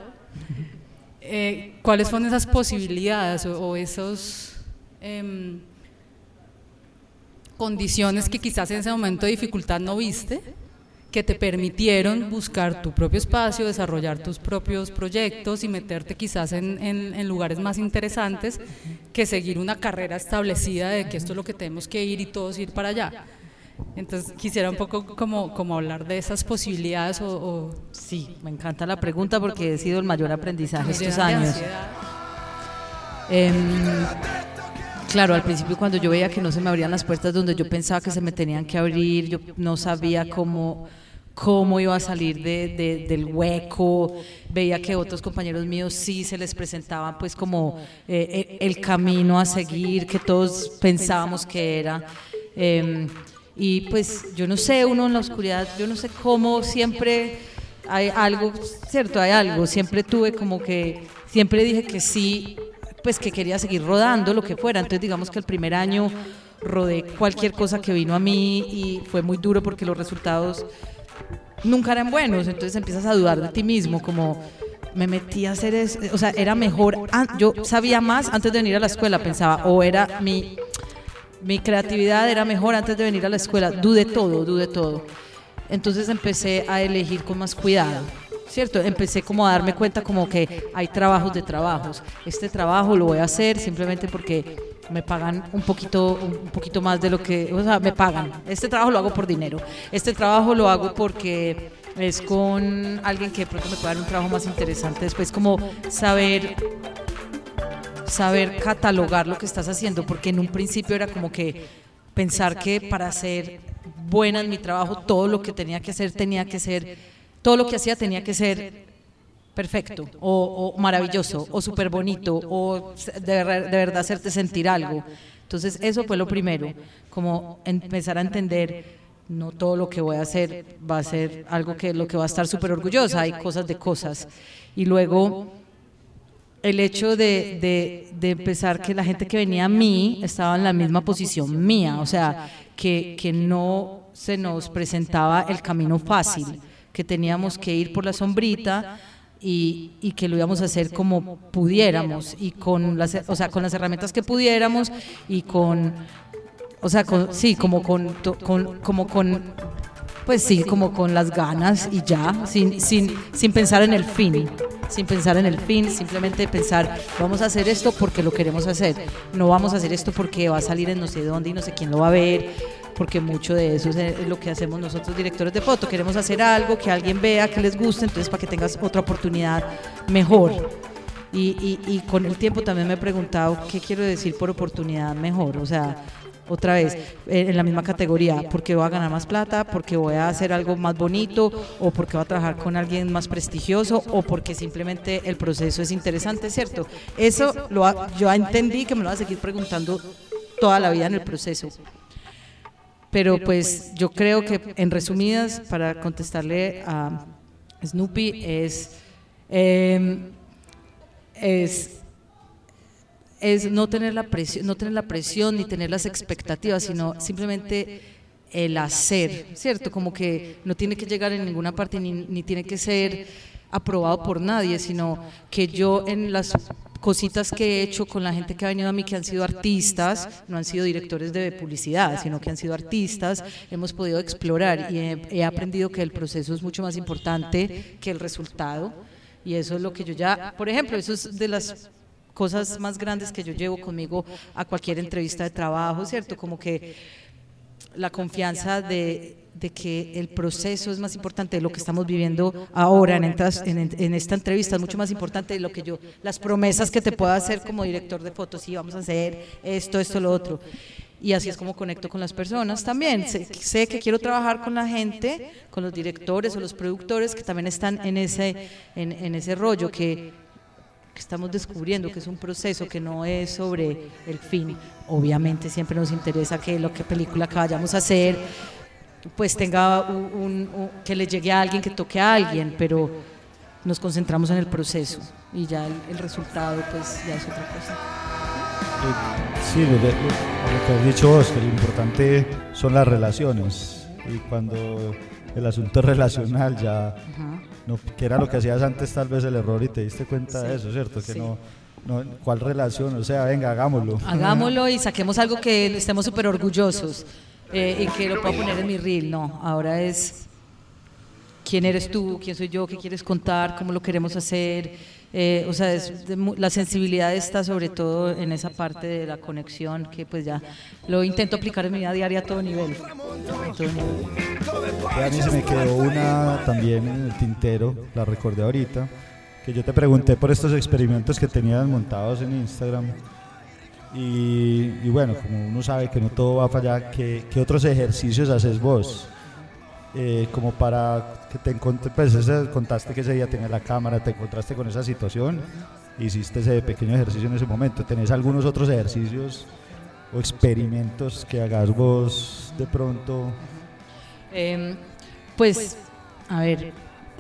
eh, ¿cuáles son esas posibilidades o, o esos... Eh, condiciones que quizás en ese momento de dificultad no viste, que te permitieron buscar tu propio espacio, desarrollar tus propios proyectos y meterte quizás en, en, en, lugares más interesantes que seguir una carrera establecida de que esto es lo que tenemos que ir y todos ir para allá. Entonces quisiera un poco como, como hablar de esas posibilidades o, o... Sí, me encanta la pregunta porque he sido el mayor aprendizaje estos años. Eh, Claro, al principio cuando yo veía que no se me abrían las puertas donde yo pensaba que se me tenían que abrir, yo no sabía cómo, cómo iba a salir de, de, del hueco, veía que otros compañeros míos sí se les presentaba pues como eh, el camino a seguir, que todos pensábamos que era. Eh, y pues yo no sé, uno en la oscuridad, yo no sé cómo siempre hay algo, cierto, hay algo, siempre tuve como que, siempre dije que sí pues que quería seguir rodando, lo que fuera. Entonces digamos que el primer año rodé cualquier cosa que vino a mí y fue muy duro porque los resultados nunca eran buenos. Entonces empiezas a dudar de ti mismo, como me metí a hacer eso, o sea, era mejor, yo sabía más antes de venir a la escuela, pensaba, o era mi, mi creatividad era mejor antes de venir a la escuela, dudé todo, dudé todo. Entonces empecé a elegir con más cuidado. ¿Cierto? Empecé como a darme cuenta como que hay trabajos de trabajos. Este trabajo lo voy a hacer simplemente porque me pagan un poquito, un poquito más de lo que, o sea, me pagan. Este trabajo lo hago por dinero. Este trabajo lo hago porque es con alguien que de pronto me puede dar un trabajo más interesante. Después como saber saber catalogar lo que estás haciendo, porque en un principio era como que pensar que para ser buena en mi trabajo todo lo que tenía que hacer tenía que ser todo lo que hacía tenía que ser perfecto o, maravilloso o súper bonito o de, verdad hacerte sentir algo. Entonces eso fue lo primero, como empezar a entender no todo lo que voy a hacer va a ser algo que lo que va a estar súper orgullosa, hay cosas de cosas. Y luego el hecho de, empezar que la gente que venía a mí estaba en la misma posición mía, o sea, que no se nos presentaba el camino fácil que teníamos que ir por la sombrita y, y, que lo íbamos a hacer como pudiéramos y con las, o sea, con las herramientas que pudiéramos y con, o sea, con, sí, como con, con, como con, pues sí, como con las ganas y ya, sin, sin, sin pensar en el fin sin pensar en el fin, simplemente pensar, vamos a hacer esto porque lo queremos hacer, no vamos a hacer esto porque va a salir en no sé dónde y no sé quién lo va a ver, porque mucho de eso es lo que hacemos nosotros directores de foto, queremos hacer algo que alguien vea, que les guste, entonces para que tengas otra oportunidad mejor. Y, con el tiempo también me he preguntado qué quiero decir por oportunidad mejor. O sea, otra vez, eh, en la misma categoría, porque voy a ganar más plata, porque voy a hacer algo más bonito, o porque voy a trabajar con alguien más prestigioso, o porque simplemente el proceso es interesante, ¿cierto? Eso lo yo entendí que me lo va a seguir preguntando toda la vida en el proceso. Pero pues yo creo que en resumidas, para contestarle a Snoopy, es, eh, es es no tener la presión, no tener la presión ni tener las expectativas, sino simplemente el hacer, ¿cierto? Como que no tiene que llegar en ninguna parte ni, ni tiene que ser aprobado por nadie, sino que yo en las cositas que he hecho con la gente que ha venido a mí, que han sido artistas, no han sido directores de publicidad, sino que han sido artistas, hemos podido explorar y he, he aprendido que el proceso es mucho más importante que el resultado. Y eso es lo que yo ya, por ejemplo, eso es de las cosas más grandes que yo llevo conmigo a cualquier entrevista de trabajo, ¿cierto? Como que la confianza de, de que el proceso es más importante de lo que estamos viviendo ahora en, esta entrevista, es mucho más importante de lo que yo, las promesas que te puedo hacer como director de fotos, sí, vamos a hacer esto, esto, lo otro. Y así es como conecto con las personas también. Sé, que quiero trabajar con la gente, con los directores o los productores que también están en ese, en, ese rollo, que, que estamos descubriendo que es un proceso que no es sobre el fin. Obviamente siempre nos interesa que lo que película que vayamos a hacer pues tenga un, un- un- que le llegue a alguien, que toque a alguien, pero nos concentramos en el proceso y ya el, el resultado pues ya es otra cosa. Eh, Sí, lo, de- lo que has dicho vos, que lo importante son las relaciones. Y cuando el asunto es relacional, ya, no, que era lo que hacías antes, tal vez el error y te diste cuenta de eso, ¿cierto? Que sí. no, no, ¿cuál relación? O sea, venga, hagámoslo. Hagámoslo y saquemos algo que estemos súper orgullosos eh, y que lo pueda poner en mi reel. No, ahora es quién eres tú, quién soy yo, qué quieres contar, cómo lo queremos hacer. Eh, o sea, es de la sensibilidad está sobre todo en esa parte de la conexión que pues ya lo intento aplicar en mi vida diaria a todo nivel. A todo nivel. A mí se me quedó una también en el tintero, la recordé ahorita, que yo te pregunté por estos experimentos que tenías montados en Instagram. Y, y bueno, como uno sabe que no todo va para allá, ¿qué, qué otros ejercicios haces vos? Eh, como para que te encontres, pues ese- contaste que ese día tenías la cámara, te encontraste con esa situación, hiciste ese pequeño ejercicio en ese momento. ¿Tenés algunos otros ejercicios o experimentos que hagas vos de pronto? Eh, pues, a ver,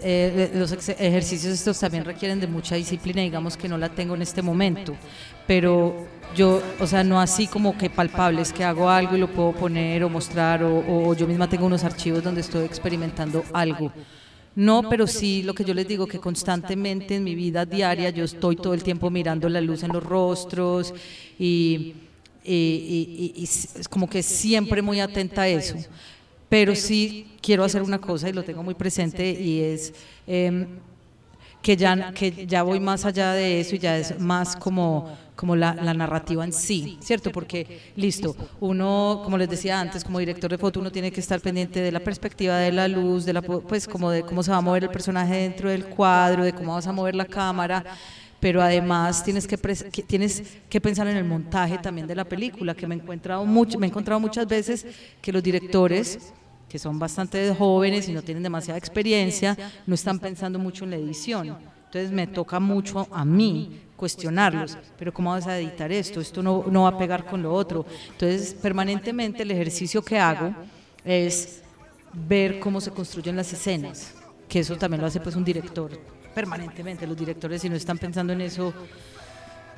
eh, los ex- ejercicios estos también requieren de mucha disciplina, digamos que no la tengo en este momento, pero yo, o sea, no así como que palpables, que hago algo y lo puedo poner o mostrar, o, yo misma tengo unos archivos donde estoy experimentando algo. No, pero sí lo que yo les digo, que constantemente en mi vida diaria yo estoy todo el tiempo mirando la luz en los rostros y- y- y es como que siempre muy atenta a eso. Pero sí quiero hacer una cosa y lo tengo muy presente y es em, que, ya, que ya voy más allá de eso y ya es más como, como la, la narrativa en sí, ¿cierto? Porque, listo, uno, como les decía antes, como director de foto, uno tiene que estar pendiente de la perspectiva de la luz, de la, pues como de cómo se va a mover el personaje dentro del cuadro, de cómo vas a mover la cámara pero además tienes que, que- tienes que pensar en el montaje también de la película, que me he encontrado, mucho, me he encontrado muchas veces que los directores, que son bastante jóvenes y no tienen demasiada experiencia, no están pensando mucho en la edición. Entonces me toca mucho a mí cuestionarlos, pero ¿cómo vas a editar esto? Esto no, no va a pegar con lo otro. Entonces, permanentemente el ejercicio que hago es ver cómo se construyen las escenas, que eso también lo hace pues un director permanentemente. Los directores si no están pensando en eso,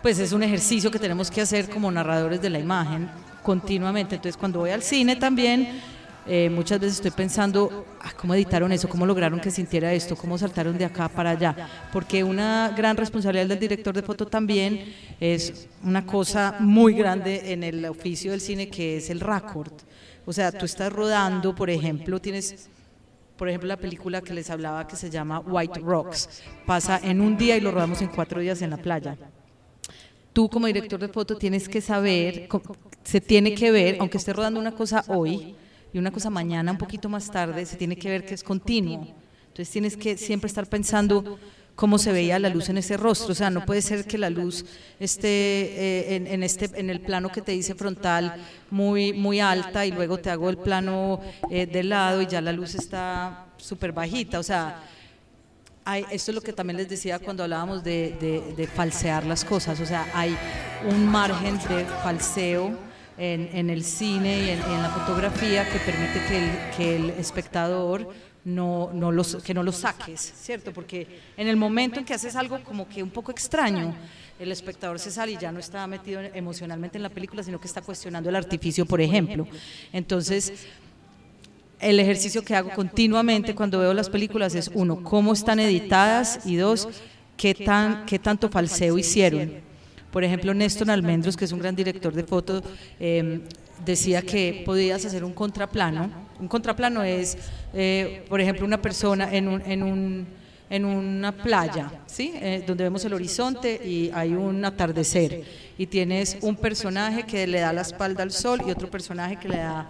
pues es un ejercicio que tenemos que hacer como narradores de la imagen continuamente. Entonces cuando voy al cine también, eh, muchas veces estoy pensando, "Ah, ¿cómo editaron eso? ¿Cómo lograron que sintiera esto? ¿Cómo saltaron de acá para allá? Porque una gran responsabilidad del director de foto también es una cosa muy grande en el oficio del cine que es el record. O sea, tú estás rodando, por ejemplo, tienes por ejemplo, la película que les hablaba que se llama White Rocks. Pasa en un día y lo rodamos en cuatro días en la playa. Tú como director de foto tienes que saber, se tiene que ver, aunque esté rodando una cosa hoy y una cosa mañana, un poquito más tarde, se tiene que ver que es continuo. Entonces tienes que siempre estar pensando cómo se veía la luz en ese rostro. O sea, no puede ser que la luz esté eh, en, este, en el plano que te dice frontal muy, muy alta y luego te hago el plano eh, de lado y ya la luz está súper bajita. O sea, hay, esto es lo que también les decía cuando hablábamos de- de falsear las cosas. O sea, hay un margen de falseo en, en el cine y en, la fotografía que permite que el, que el espectador no, no los, que no lo saques, ¿cierto? Porque en el momento en que haces algo como que un poco extraño, el espectador se sale y ya no está metido emocionalmente en la película, sino que está cuestionando el artificio, por ejemplo. Entonces, el ejercicio que hago continuamente cuando veo las películas es, uno, cómo están editadas y dos, qué, tan, qué tanto falseo hicieron. Por ejemplo, Néstor Almendros, que es un gran director de fotos, eh, decía que podías hacer un contraplano. Un contraplano es, eh, por ejemplo, una persona en un... En un en una playa, ¿sí? Eh, donde vemos el horizonte y hay un atardecer y tienes un personaje que le da la espalda al sol y otro personaje que le da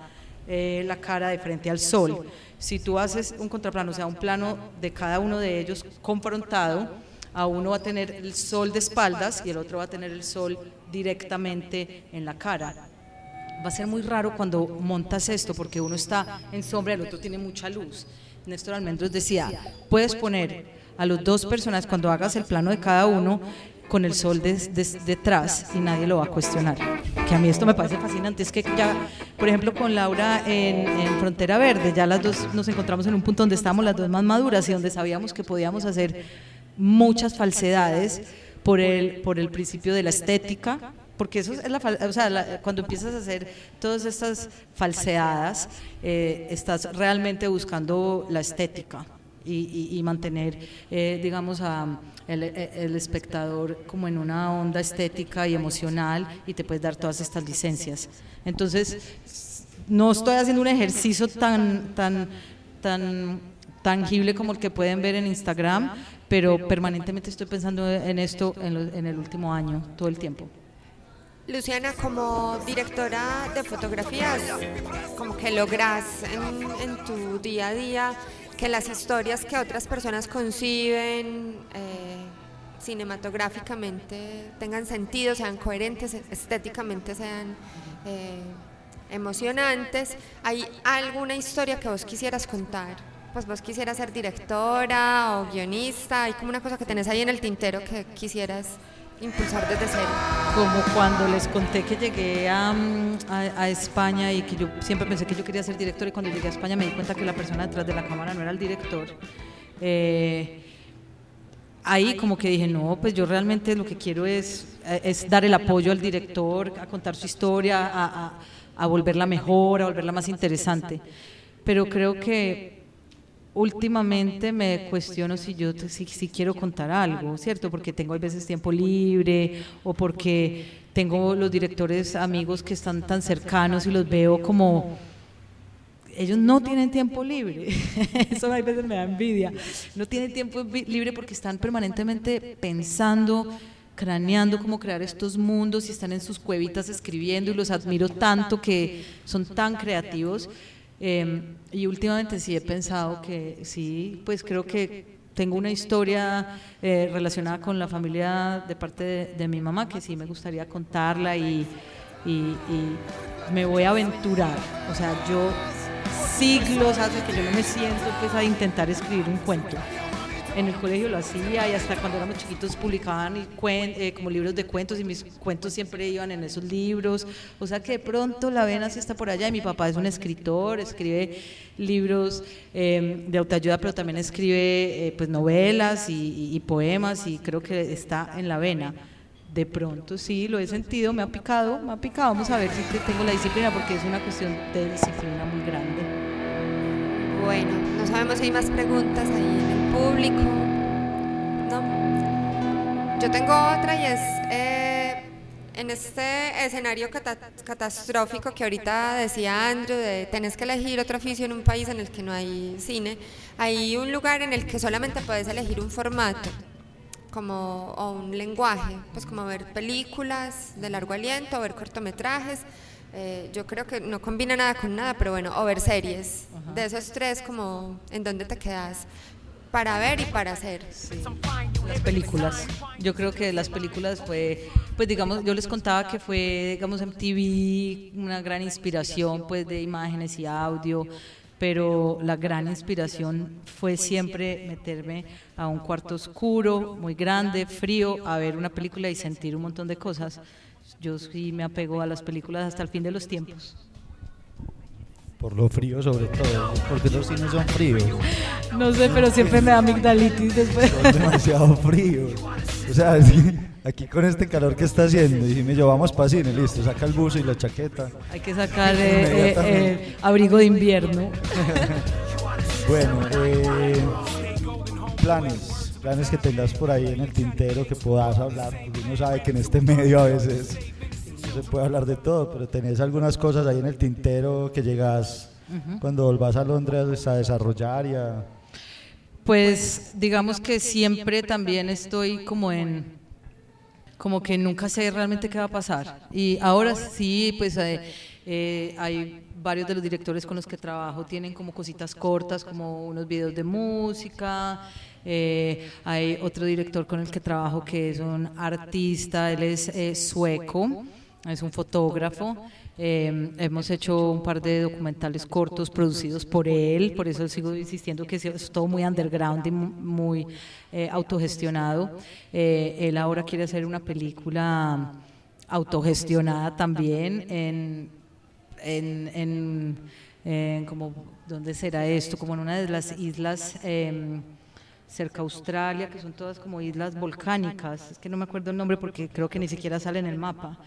eh, la cara de frente al sol. Si tú haces un contraplano, o sea, un plano de cada uno de ellos confrontado, a uno va a tener el sol de espaldas y el otro va a tener el sol directamente en la cara. Va a ser muy raro cuando montas esto porque uno está en sombra y el otro tiene mucha luz. Néstor Almendros decía, puedes poner a los dos personas cuando hagas el plano de cada uno con el sol detrás y nadie lo va a cuestionar. Que a mí esto me parece fascinante. Es que ya, por ejemplo, con Laura en, en Frontera Verde, ya las dos nos encontramos en un punto donde estábamos las dos más maduras y donde sabíamos que podíamos hacer muchas falsedades por el, por el principio de la estética, porque eso es la, o sea, la- cuando empiezas a hacer todas estas falseadas, eh, estás realmente buscando la estética y, y- y mantener, eh, digamos, a el, el espectador como en una onda estética y emocional y te puedes dar todas estas licencias. Entonces, no estoy haciendo un ejercicio tan, tan, tan tangible como el que pueden ver en Instagram, pero permanentemente estoy pensando en esto en, lo- en el último año, todo el tiempo. Luciana, como directora de fotografías, como que logras en, en tu día a día que las historias que otras personas conciben eh, cinematográficamente tengan sentido, sean coherentes, estéticamente sean eh, emocionantes. ¿Hay alguna historia que vos quisieras contar? Pues vos quisieras ser directora o guionista, hay como una cosa que tenés ahí en el tintero que quisieras impulsar desde cero. Como cuando les conté que llegué a, mm, a- a España y que yo siempre pensé que yo quería ser director y cuando llegué a España me di cuenta que la persona detrás de la cámara no era el director. Eh, ahí como que dije, no, pues yo realmente lo que quiero es, eh, es dar el apoyo al director, a contar su historia, a, a- a volverla mejor, a volverla más interesante. Pero creo que últimamente me cuestiono si yo si, si quiero contar algo, ¿cierto? Porque tengo a veces tiempo libre o porque tengo los directores amigos que están tan cercanos y los veo como ellos no tienen tiempo libre. Eso a veces me da envidia. No tienen tiempo libre porque están permanentemente pensando, craneando cómo crear estos mundos y están en sus cuevitas escribiendo y los admiro tanto que son tan creativos. Eh, y últimamente sí he pensado que sí, pues creo que tengo una historia eh, relacionada con la familia de parte de, de mi mamá que sí me gustaría contarla y, y- y me voy a aventurar. O sea, yo siglos hace que yo no me siento pues, a intentar escribir un cuento. En el colegio lo hacía y hasta cuando éramos chiquitos publicaban eh, como libros de cuentos y mis cuentos siempre iban en esos libros. O sea que de pronto la vena sí está por allá y mi papá es un escritor, escribe libros eh, de autoayuda, pero también escribe eh, pues novelas y, y- poemas y creo que está en la vena. De pronto sí, lo he sentido, me ha picado, me ha picado. Vamos a ver si te- tengo la disciplina porque es una cuestión de disciplina muy grande. Bueno, no sabemos si hay más preguntas ahí público. No. Yo tengo otra y es eh, en este escenario cata- catastrófico que ahorita decía Andrew, de tenés que elegir otro oficio en un país en el que no hay cine, hay un lugar en el que solamente puedes elegir un formato como o un lenguaje, pues como ver películas de largo aliento, o ver cortometrajes. eh, yo creo que no combina nada con nada, pero bueno, o ver series. De esos tres, como en dónde te quedas. Para ver y para hacer. Las películas. Yo creo que las películas fue, pues digamos, yo les contaba que fue, digamos, MTV una gran inspiración, pues de imágenes y audio, pero la gran inspiración fue siempre meterme a un cuarto oscuro, muy grande, frío, a ver una película y sentir un montón de cosas. Yo sí me apego a las películas hasta el fin de los tiempos. Por lo frío sobre todo, porque los cines son fríos. No sé, pero siempre me da amigdalitis después. Son demasiado fríos. O sea, aquí con este calor que está haciendo, y me llevamos para cine, listo, saca el buzo y la chaqueta. Hay que sacar eh, eh, eh, abrigo de invierno. Bueno, eh, planes, planes que tengas por ahí en el tintero que puedas hablar, porque uno sabe que en este medio a veces se puede hablar de todo, pero tenés algunas cosas ahí en el tintero que llegas cuando volvás a Londres a desarrollar y a... Pues digamos que siempre también estoy como en, como que nunca sé realmente qué va a pasar. Y ahora sí, pues eh, eh, hay varios de los directores con los que trabajo tienen como cositas cortas, como unos videos de música. eh, hay otro director con el que trabajo que es un artista, él es eh, sueco, es un fotógrafo. Eh, hemos hecho un par de documentales cortos producidos por él, por eso sigo insistiendo que es todo muy underground y mu- muy eh, autogestionado. Eh, él ahora quiere hacer una película autogestionada también en, en, en, como, ¿dónde será esto? Como en una de las islas em, cerca Australia, que son todas como islas volcánicas, es que no me acuerdo el nombre porque creo que ni siquiera sale en el mapa.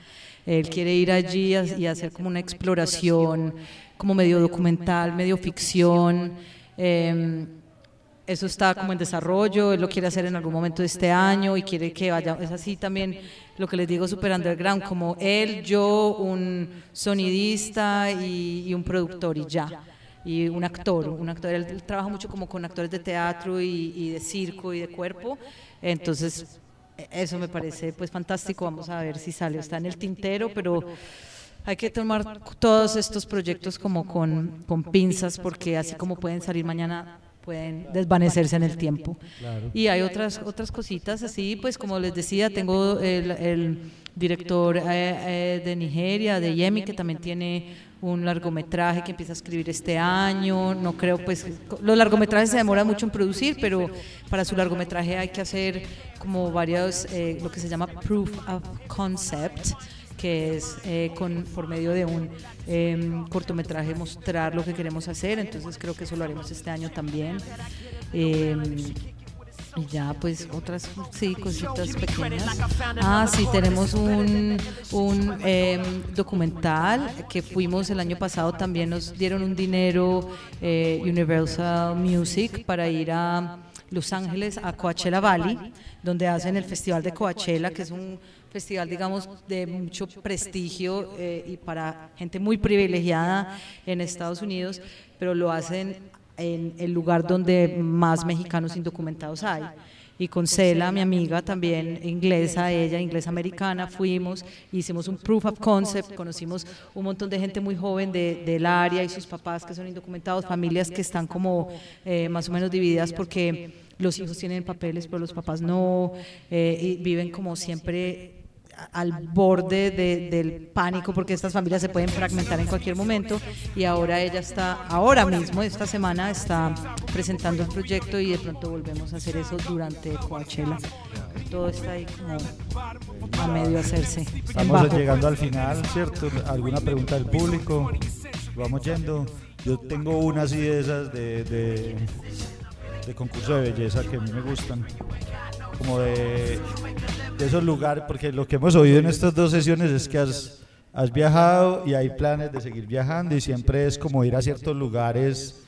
Él quiere ir allí y hacer como una exploración, como medio documental, medio ficción. em, eso está como en desarrollo, él lo quiere hacer en algún momento de este año y quiere que vaya, es así también lo que les digo, super underground, como él, yo, un sonidista y, y un productor y ya, y un actor, un actor, él, trabaja mucho como con actores de teatro y, y de circo y de cuerpo, entonces eso me parece pues fantástico, vamos a ver si sale, está en el tintero, pero hay que tomar todos estos proyectos como con, con pinzas porque así como pueden salir mañana pueden desvanecerse en el tiempo. Y hay otras otras cositas así, pues como les decía, tengo el, el director eh, eh, de Nigeria, de Yemi, que también tiene un largometraje que empieza a escribir este año. No creo, pues, los largometrajes se demoran mucho en producir, pero para su largometraje hay que hacer como varios, eh, lo que se llama proof of concept que es eh, con, por medio de un eh, cortometraje mostrar lo que queremos hacer, entonces creo que eso lo haremos este año también. Eh, y ya, pues otras, sí, cositas pequeñas. Ah, sí, tenemos un, un eh, documental que fuimos el año pasado, también nos dieron un dinero eh, Universal Music para ir a Los Ángeles, a Coachella Valley, donde hacen el Festival de Coachella, que es un festival, digamos, de mucho prestigio eh, y para gente muy privilegiada en Estados Unidos, pero lo hacen en el lugar donde más mexicanos indocumentados hay. Y con Cela, mi amiga también inglesa, ella inglesa americana, fuimos, hicimos un proof of concept, conocimos un montón de gente muy joven de- del área y sus papás que son indocumentados, familias que están como eh, más o menos divididas porque los hijos tienen papeles, pero los papás no, eh, viven como siempre al borde de- del pánico porque estas familias se pueden fragmentar en cualquier momento y ahora ella está, ahora mismo, esta semana está presentando el proyecto y de pronto volvemos a hacer eso durante Coachella. Todo está ahí como a medio hacerse. Estamos llegando al final, ¿cierto? ¿Alguna pregunta del público? Vamos yendo. Yo tengo una así de esas de, de, de concurso de belleza que a mí me gustan. Como de, de esos lugares, porque lo que hemos oído en estas dos sesiones es que has, has viajado y hay planes de seguir viajando y siempre es como ir a ciertos lugares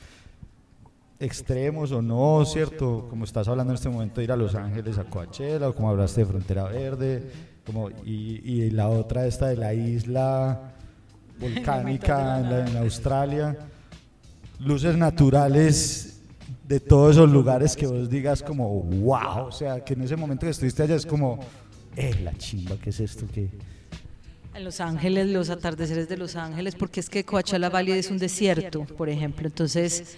extremos o no, ¿cierto? Como estás hablando en este momento, ir a Los Ángeles, a Coachella, o como hablaste de Frontera Verde, como, y, y la otra esta de la isla volcánica en, la- en Australia, luces naturales de todos esos lugares que vos digas como, wow, o sea, que en ese momento que estuviste allá es como, eh, la chimba, ¿qué es esto? que En Los Ángeles, los atardeceres de Los Ángeles, porque es que Coachella Valley es un desierto, por ejemplo. Entonces,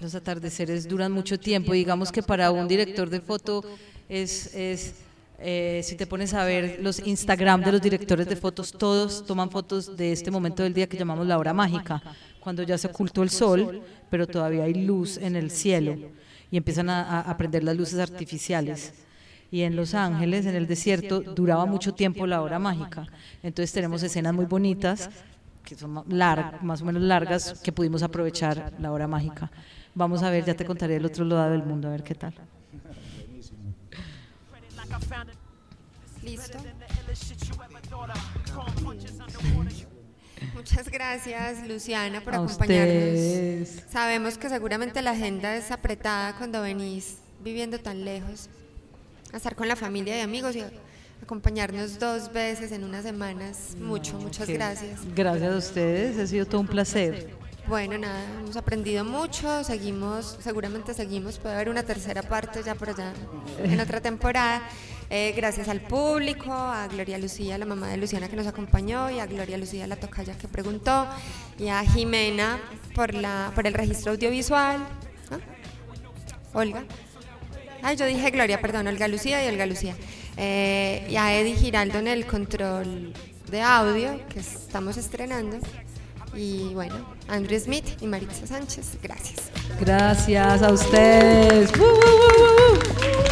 Los atardeceres duran mucho tiempo. Digamos que para un director de foto es, es eh, si te pones a ver los Instagram de los directores de fotos, todos toman fotos de este momento del día que llamamos la hora mágica, cuando ya se ocultó el sol, pero todavía hay luz en el cielo y empiezan a, a prender las luces artificiales y en Los Ángeles, en el desierto, duraba mucho tiempo la hora mágica. Entonces tenemos escenas muy bonitas, que son largas, más o menos largas, que pudimos aprovechar la hora mágica. Vamos a ver, ya te contaré el otro lado del mundo, a ver qué tal. Listo. Muchas gracias, Luciana, por A acompañarnos. ustedes. Sabemos que seguramente la agenda es apretada cuando venís viviendo tan lejos. A estar con la familia y amigos y acompañarnos dos veces en unas semanas. Mucho, muchas gracias. Gracias a ustedes, ha sido todo un placer. Bueno, nada, hemos aprendido mucho, seguimos, seguramente seguimos, puede haber una tercera parte ya por allá en otra temporada. Eh, gracias al público, a Gloria Lucía, la mamá de Luciana que nos acompañó, y a Gloria Lucía, la tocaya que preguntó, y a Jimena por, la, por el registro audiovisual. ¿Ah? Olga. Ay, yo dije Gloria, perdón, Olga Lucía y Olga Lucía. Eh, y a Eddie Giraldo en el control de audio que estamos estrenando. Y bueno, Andrew Smith y Maritza Sánchez, gracias. Gracias a ustedes. ¡Woo, woo, woo,